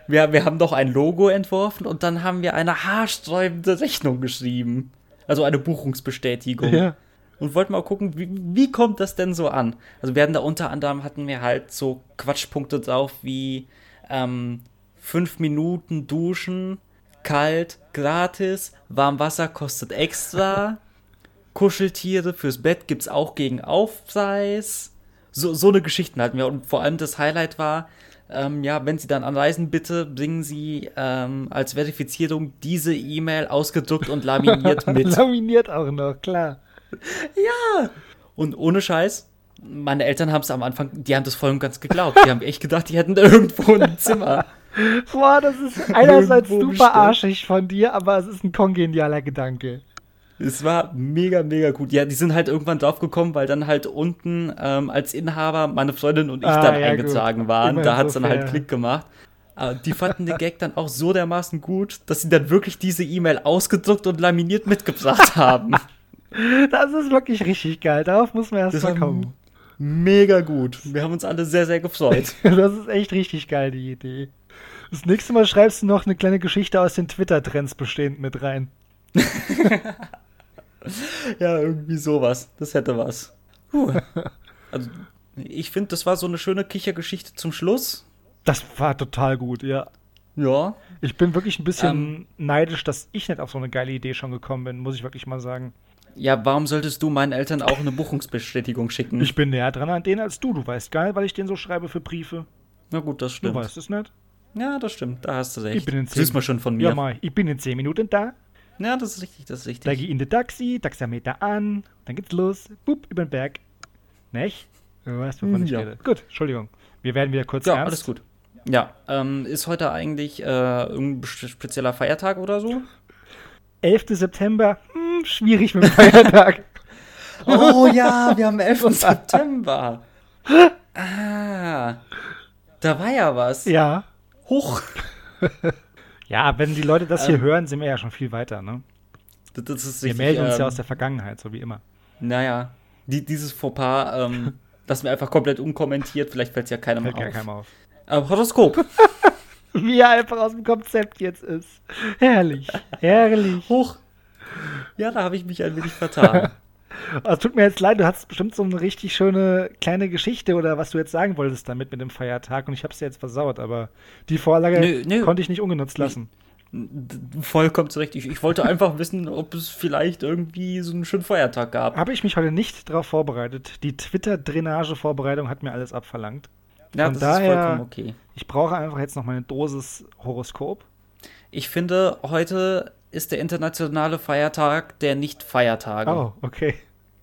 Wir, wir haben noch ein Logo entworfen und dann haben wir eine haarsträubende Rechnung geschrieben. Also eine Buchungsbestätigung. Ja. Und wollten mal gucken, wie, wie kommt das denn so an? Also wir hatten da unter anderem hatten wir halt so Quatschpunkte drauf wie ähm, fünf Minuten duschen kalt, gratis, Warmwasser kostet extra, Kuscheltiere fürs Bett gibt's auch gegen Aufpreis. So, so eine Geschichten hatten wir. Und vor allem das Highlight war, ähm, ja, wenn Sie dann anreisen, bitte bringen Sie ähm, als Verifizierung diese E-Mail ausgedruckt und laminiert mit. laminiert auch noch, klar. Ja. Und ohne Scheiß, meine Eltern haben es am Anfang, die haben das voll und ganz geglaubt. Die haben echt gedacht, die hätten irgendwo ein Zimmer. Boah, das ist einerseits super arschig von dir, aber es ist ein kongenialer Gedanke. Es war mega, mega gut. Ja, die sind halt irgendwann draufgekommen, weil dann halt unten ähm, als Inhaber meine Freundin und ich ah, dann ja, eingetragen gut. waren. Immerhin da hat es so dann halt Klick gemacht. Aber die fanden den Gag dann auch so dermaßen gut, dass sie dann wirklich diese E-Mail ausgedruckt und laminiert mitgebracht haben. Das ist wirklich richtig geil. Darauf muss man erst mal kommen. Mega gut. Wir haben uns alle sehr, sehr gefreut. das ist echt richtig geil, die Idee. Das nächste Mal schreibst du noch eine kleine Geschichte aus den Twitter-Trends bestehend mit rein. ja, irgendwie sowas. Das hätte was. Puh. Also, ich finde, das war so eine schöne Kichergeschichte zum Schluss. Das war total gut, ja. Ja. Ich bin wirklich ein bisschen ähm, neidisch, dass ich nicht auf so eine geile Idee schon gekommen bin, muss ich wirklich mal sagen. Ja, warum solltest du meinen Eltern auch eine Buchungsbestätigung schicken? Ich bin näher dran an denen als du. Du weißt nicht, weil ich denen so schreibe für Briefe. Na gut, das stimmt. Du weißt es nicht. Ja, das stimmt, da hast du recht. Ich bin in zehn, Siehst mal schon von mir. Ja, mal, ich bin in 10 Minuten da. Ja, das ist richtig, das ist richtig. Da geh in die Taxi, Taxameter an, dann geht's los, bup, über den Berg. Nicht? Du weißt, wovon ich Ja. rede. Gut, Entschuldigung. Wir werden wieder kurz Ja, ernst. alles gut. Ja, ähm, ist heute eigentlich äh, irgendein spezieller Feiertag oder so? 11. September, hm, schwierig mit dem Feiertag. Oh ja, wir haben 11. September. Ah, da war ja was. ja. Hoch. Ja, wenn die Leute das hier Ähm, hören, sind wir ja schon viel weiter, ne? Das, das ist Wir richtig, melden uns ja ähm, aus der Vergangenheit, so wie immer. Naja, die, dieses Fauxpas ähm, lassen wir einfach komplett unkommentiert. Vielleicht fällt es ja keinem Fällt auf. keinem auf. Aber Horoskop. Wie er einfach aus dem Konzept jetzt ist. Herrlich, herrlich. Hoch. Ja, da habe ich mich ein wenig vertan. Also, tut mir jetzt leid, du hast bestimmt so eine richtig schöne kleine Geschichte oder was du jetzt sagen wolltest damit mit dem Feiertag und ich hab's dir jetzt versaut, aber die Vorlage Nö, nö. konnte ich nicht ungenutzt lassen. Vollkommen zurecht. Ich, ich wollte einfach wissen, ob es vielleicht irgendwie so einen schönen Feiertag gab. Habe ich mich heute nicht darauf vorbereitet. Die Twitter-Drainage-Vorbereitung hat mir alles abverlangt. Ja, von das daher- ist vollkommen okay. Ich brauche einfach jetzt noch meine Dosis Horoskop. Ich finde, heute ist der internationale Feiertag der Nicht-Feiertage. Oh, okay.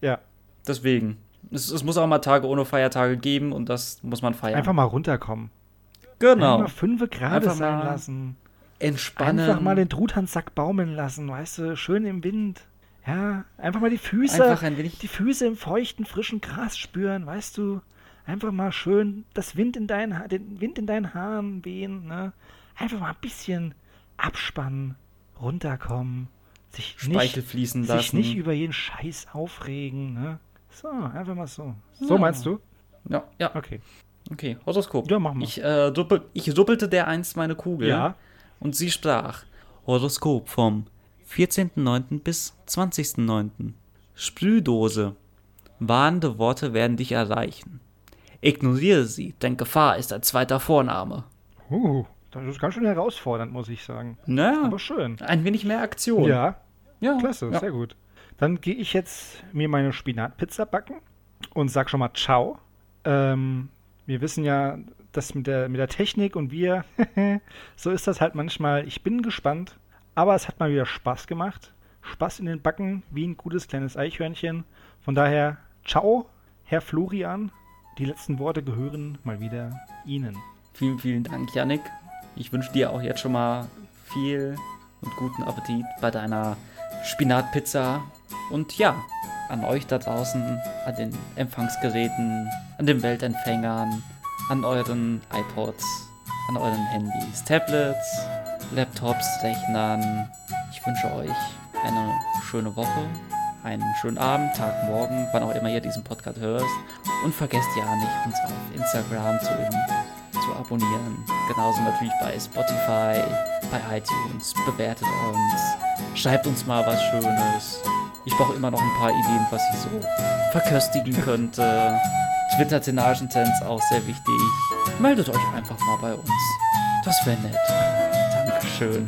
Ja. Deswegen. Es, es muss auch mal Tage ohne Feiertage geben und das muss man feiern. Einfach mal runterkommen. genau. Einfach mal fünf Grad sein lassen. Entspannen. Einfach mal den Truthahnsack baumeln lassen, weißt du, schön im Wind. Ja, einfach mal die Füße, Einfach ein wenig- die Füße im feuchten, frischen Gras spüren, weißt du. Einfach mal schön das Wind in deinen, den Wind in deinen Haaren wehen, ne? Einfach mal ein bisschen abspannen, runterkommen, sich Speichel nicht, fließen sich lassen. nicht über jeden Scheiß aufregen, ne? So, einfach mal so. So Ja. meinst du? Ja, ja. Okay. Okay, Horoskop. Ja, mach mal. Ich, äh, duppel, ich duppelte der einst meine Kugel. Ja. Und sie sprach: Horoskop vom 14.09. bis 20.09. Sprühdose. Warnende Worte werden dich erreichen. Ignoriere sie, denn Gefahr ist ein zweiter Vorname. Uh, das ist ganz schön herausfordernd, muss ich sagen. Naja, Aber schön. ein wenig mehr Aktion. Ja, ja Klasse, Ja. sehr gut. Dann gehe ich jetzt mir meine Spinatpizza backen und sag schon mal Ciao. Ähm, wir wissen ja, das mit der, mit der Technik und wir, so ist das halt manchmal. Ich bin gespannt, aber es hat mal wieder Spaß gemacht. Spaß in den Backen, wie ein gutes kleines Eichhörnchen. Von daher, Ciao, Herr Florian. Die letzten Worte gehören mal wieder Ihnen. Vielen, vielen Dank, Yannick. Ich wünsche dir auch jetzt schon mal viel und guten Appetit bei deiner Spinatpizza. Und ja, an euch da draußen, an den Empfangsgeräten, an den Weltempfängern, an euren iPods, an euren Handys, Tablets, Laptops, Rechnern. Ich wünsche euch eine schöne Woche, einen schönen Abend, Tag, Morgen, wann auch immer ihr diesen Podcast hörst. Und vergesst ja nicht, uns auf Instagram zu, zu abonnieren. Genauso natürlich bei Spotify, bei iTunes. Bewertet uns. Schreibt uns mal was Schönes. Ich brauche immer noch ein paar Ideen, was ich so verköstigen könnte. Twitter-Tenagentenz auch sehr wichtig. Meldet euch einfach mal bei uns. Das wäre nett. Dankeschön.